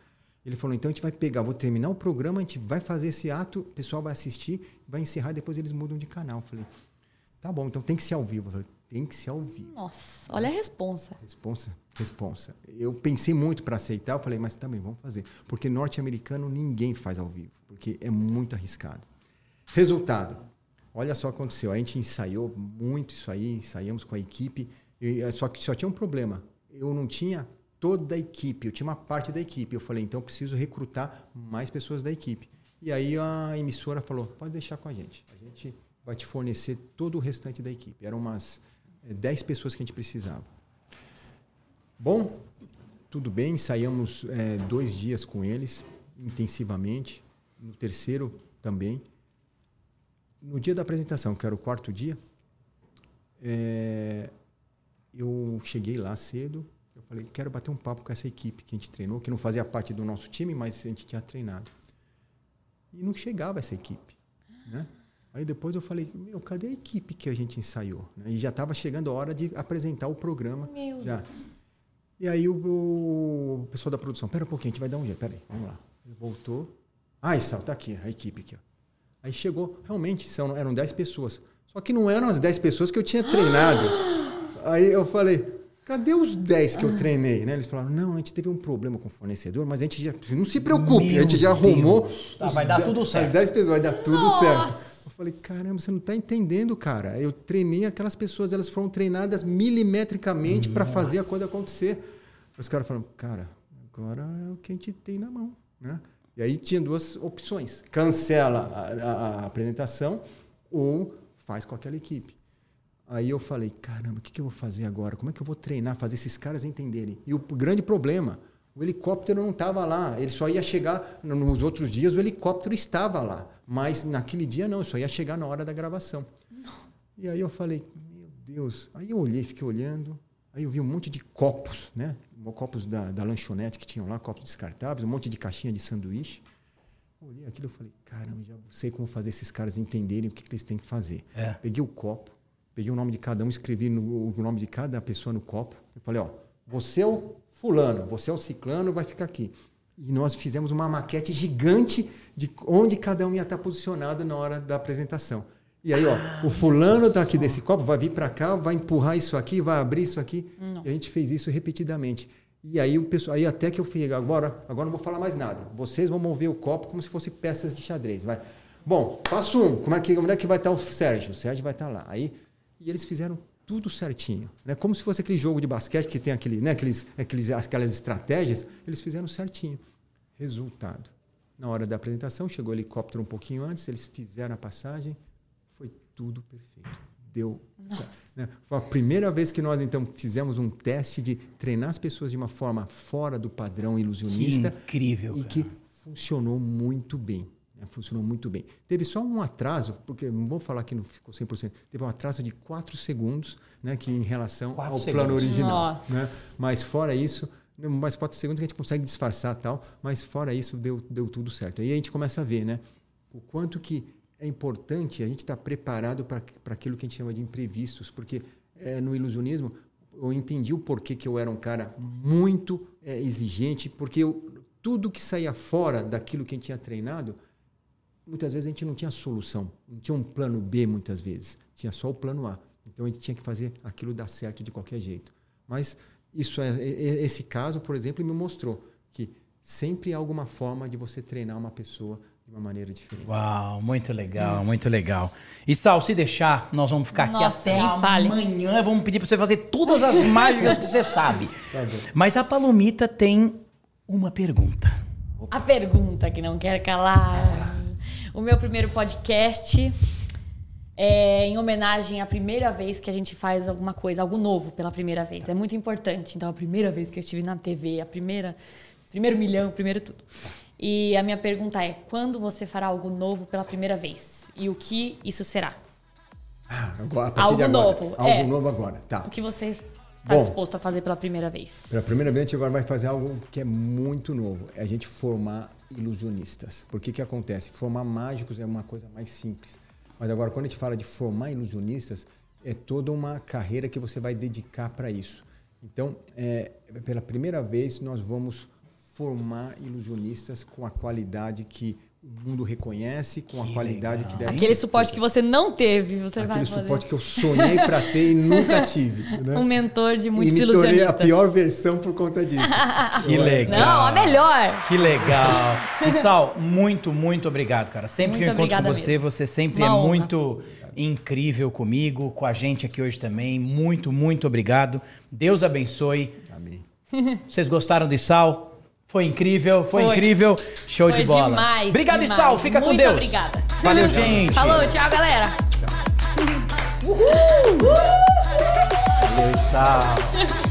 Ele falou, então a gente vai pegar, vou terminar o programa, a gente vai fazer esse ato, o pessoal vai assistir, vai encerrar, depois eles mudam de canal. Eu falei, tá bom, então tem que ser ao vivo. Eu falei, tem que ser ao vivo. Nossa, olha a responsa. Responsa, responsa. Eu pensei muito para aceitar, eu falei, mas também vamos fazer. Porque norte-americano ninguém faz ao vivo, porque é muito arriscado. Resultado, olha só o que aconteceu. A gente ensaiou muito isso aí, ensaiamos com a equipe, eh, só que só tinha um problema. Eu não tinha toda a equipe, eu tinha uma parte da equipe. Eu falei, então preciso recrutar mais pessoas da equipe. E aí a emissora falou, pode deixar com a gente. A gente vai te fornecer todo o restante da equipe. Eram umas eh, 10 pessoas que a gente precisava. Bom, tudo bem, ensaiamos eh, dois dias com eles, intensivamente. No terceiro também. No dia da apresentação, que era o quarto dia, eh, eu cheguei lá cedo. Falei, quero bater um papo com essa equipe que a gente treinou, que não fazia parte do nosso time, mas a gente tinha treinado. E não chegava essa equipe. Né? Aí depois eu falei, meu, cadê a equipe que a gente ensaiou? E já estava chegando a hora de apresentar o programa. Meu já. E aí o, o pessoal da produção, pera um pouquinho, a gente vai dar um jeito, pera aí, vamos lá. Ele voltou. Ah, Sal, tá aqui, a equipe aqui. Ó. Aí chegou, realmente, são, eram 10 pessoas. Só que não eram as 10 pessoas que eu tinha treinado. Aí eu falei, cadê os 10 que eu treinei? Né? Eles falaram, não, a gente teve um problema com o fornecedor, mas a gente já. Não se preocupe, Meu a gente já arrumou. Tá, vai dar tudo certo. As 10 pessoas, vai dar tudo Nossa. certo. Eu falei, caramba, você não está entendendo, cara. Eu treinei aquelas pessoas, elas foram treinadas milimetricamente para fazer a coisa acontecer. Os caras falaram, cara, agora é o que a gente tem na mão. Né? E aí tinha duas opções: cancela a, a- a apresentação ou faz com aquela equipe. Aí eu falei, caramba, o que, que eu vou fazer agora? Como é que eu vou treinar, fazer esses caras entenderem? E o grande problema, o helicóptero não estava lá. Ele só ia chegar nos outros dias, o helicóptero estava lá. Mas naquele dia não, só ia chegar na hora da gravação. E aí eu falei, meu Deus. Aí eu olhei, fiquei olhando. Aí eu vi um monte de copos, né? Copos da, da lanchonete que tinham lá, copos descartáveis, um monte de caixinha de sanduíche. Eu olhei aquilo e falei, caramba, já sei como fazer esses caras entenderem o que, que eles têm que fazer. É. Peguei o copo, peguei o nome de cada um, escrevi no, o nome de cada pessoa no copo. Eu falei, ó, você é o fulano, você é o ciclano, vai ficar aqui. E nós fizemos uma maquete gigante de onde cada um ia estar posicionado na hora da apresentação. E aí, ó, o fulano tá aqui desse copo, vai vir para cá, vai empurrar isso aqui, vai abrir isso aqui. E a gente fez isso repetidamente. E aí o pessoal, aí até que eu falei, agora, agora não vou falar mais nada. Vocês vão mover o copo como se fosse peças de xadrez, vai. Bom, passo um, como é que, onde é que vai estar o Sérgio? O Sérgio vai estar lá. Aí E eles fizeram tudo certinho. Né? Como se fosse aquele jogo de basquete que tem aquele, né? aqueles, aqueles, aquelas estratégias. Eles fizeram certinho. Resultado. Na hora da apresentação, chegou o helicóptero um pouquinho antes, eles fizeram a passagem, foi tudo perfeito. Deu. Né? Foi a primeira vez que nós, então, fizemos um teste de treinar as pessoas de uma forma fora do padrão ilusionista. Que incrível. E cara. que funcionou muito bem. Né? Funcionou muito bem. Teve só um atraso, porque não vou falar que não ficou 100%, teve um atraso de 4 segundos né, que em relação Quatro ao segundos. plano original. Nossa. Né? Mas fora isso, mais 4 segundos que a gente consegue disfarçar tal, mas fora isso deu, deu tudo certo. Aí a gente começa a ver né, o quanto que é importante a gente estar preparado para aquilo que a gente chama de imprevistos, porque é, no ilusionismo eu entendi o porquê que eu era um cara muito é, exigente, porque eu, tudo que saía fora daquilo que a gente tinha treinado, muitas vezes a gente não tinha solução, não tinha um plano B muitas vezes, tinha só o plano A. Então a gente tinha que fazer aquilo dar certo de qualquer jeito. Mas isso é, é- esse caso, por exemplo, me mostrou que sempre há alguma forma de você treinar uma pessoa de uma maneira diferente. Uau, muito legal, muito legal. E Sal, se deixar, nós vamos ficar aqui Nossa, até nem fale. amanhã. Vamos pedir para você fazer todas as mágicas que você sabe. Tá. Mas a Palomita tem uma pergunta. A pergunta que não quer calar. O meu primeiro podcast é em homenagem à primeira vez que a gente faz alguma coisa, algo novo pela primeira vez. É muito importante. Então, a primeira vez que eu estive na TV, a primeira, primeiro milhão, primeiro tudo. E a minha pergunta é: quando você fará algo novo pela primeira vez? E o que isso será? Ah, agora, Algo agora. novo, Algo é. novo agora. Tá. O que você está Bom. disposto a fazer pela primeira vez? Pela primeira vez, a gente agora vai fazer algo que é muito novo. É a gente formar ilusionistas. Porque que acontece? Formar mágicos é uma coisa mais simples. Mas agora, quando a gente fala de formar ilusionistas, é toda uma carreira que você vai dedicar para isso. Então, é, pela primeira vez, nós vamos formar ilusionistas com a qualidade que o mundo reconhece, com a Que qualidade legal. que deve Aquele ser suporte que você não teve, você vai Aquele fazer. suporte que eu sonhei para ter e nunca tive. Né? Um mentor de e muitos me tornei a pior versão por conta disso. Que Eu- legal. Não, a melhor. Que legal. E Sal, muito, muito obrigado, cara. Sempre que eu Muito encontro com você, mesmo. você sempre Uma é honra. muito incrível comigo, com a gente aqui hoje também. Muito, muito obrigado. Deus abençoe. Amém. Vocês gostaram de Sal? Foi incrível, foi, Foi. incrível. Show Foi de bola. demais, Obrigado, demais. Sal. Fica com Muito Deus. obrigada. Valeu, gente. Falou, tchau, galera. Valeu, Sal.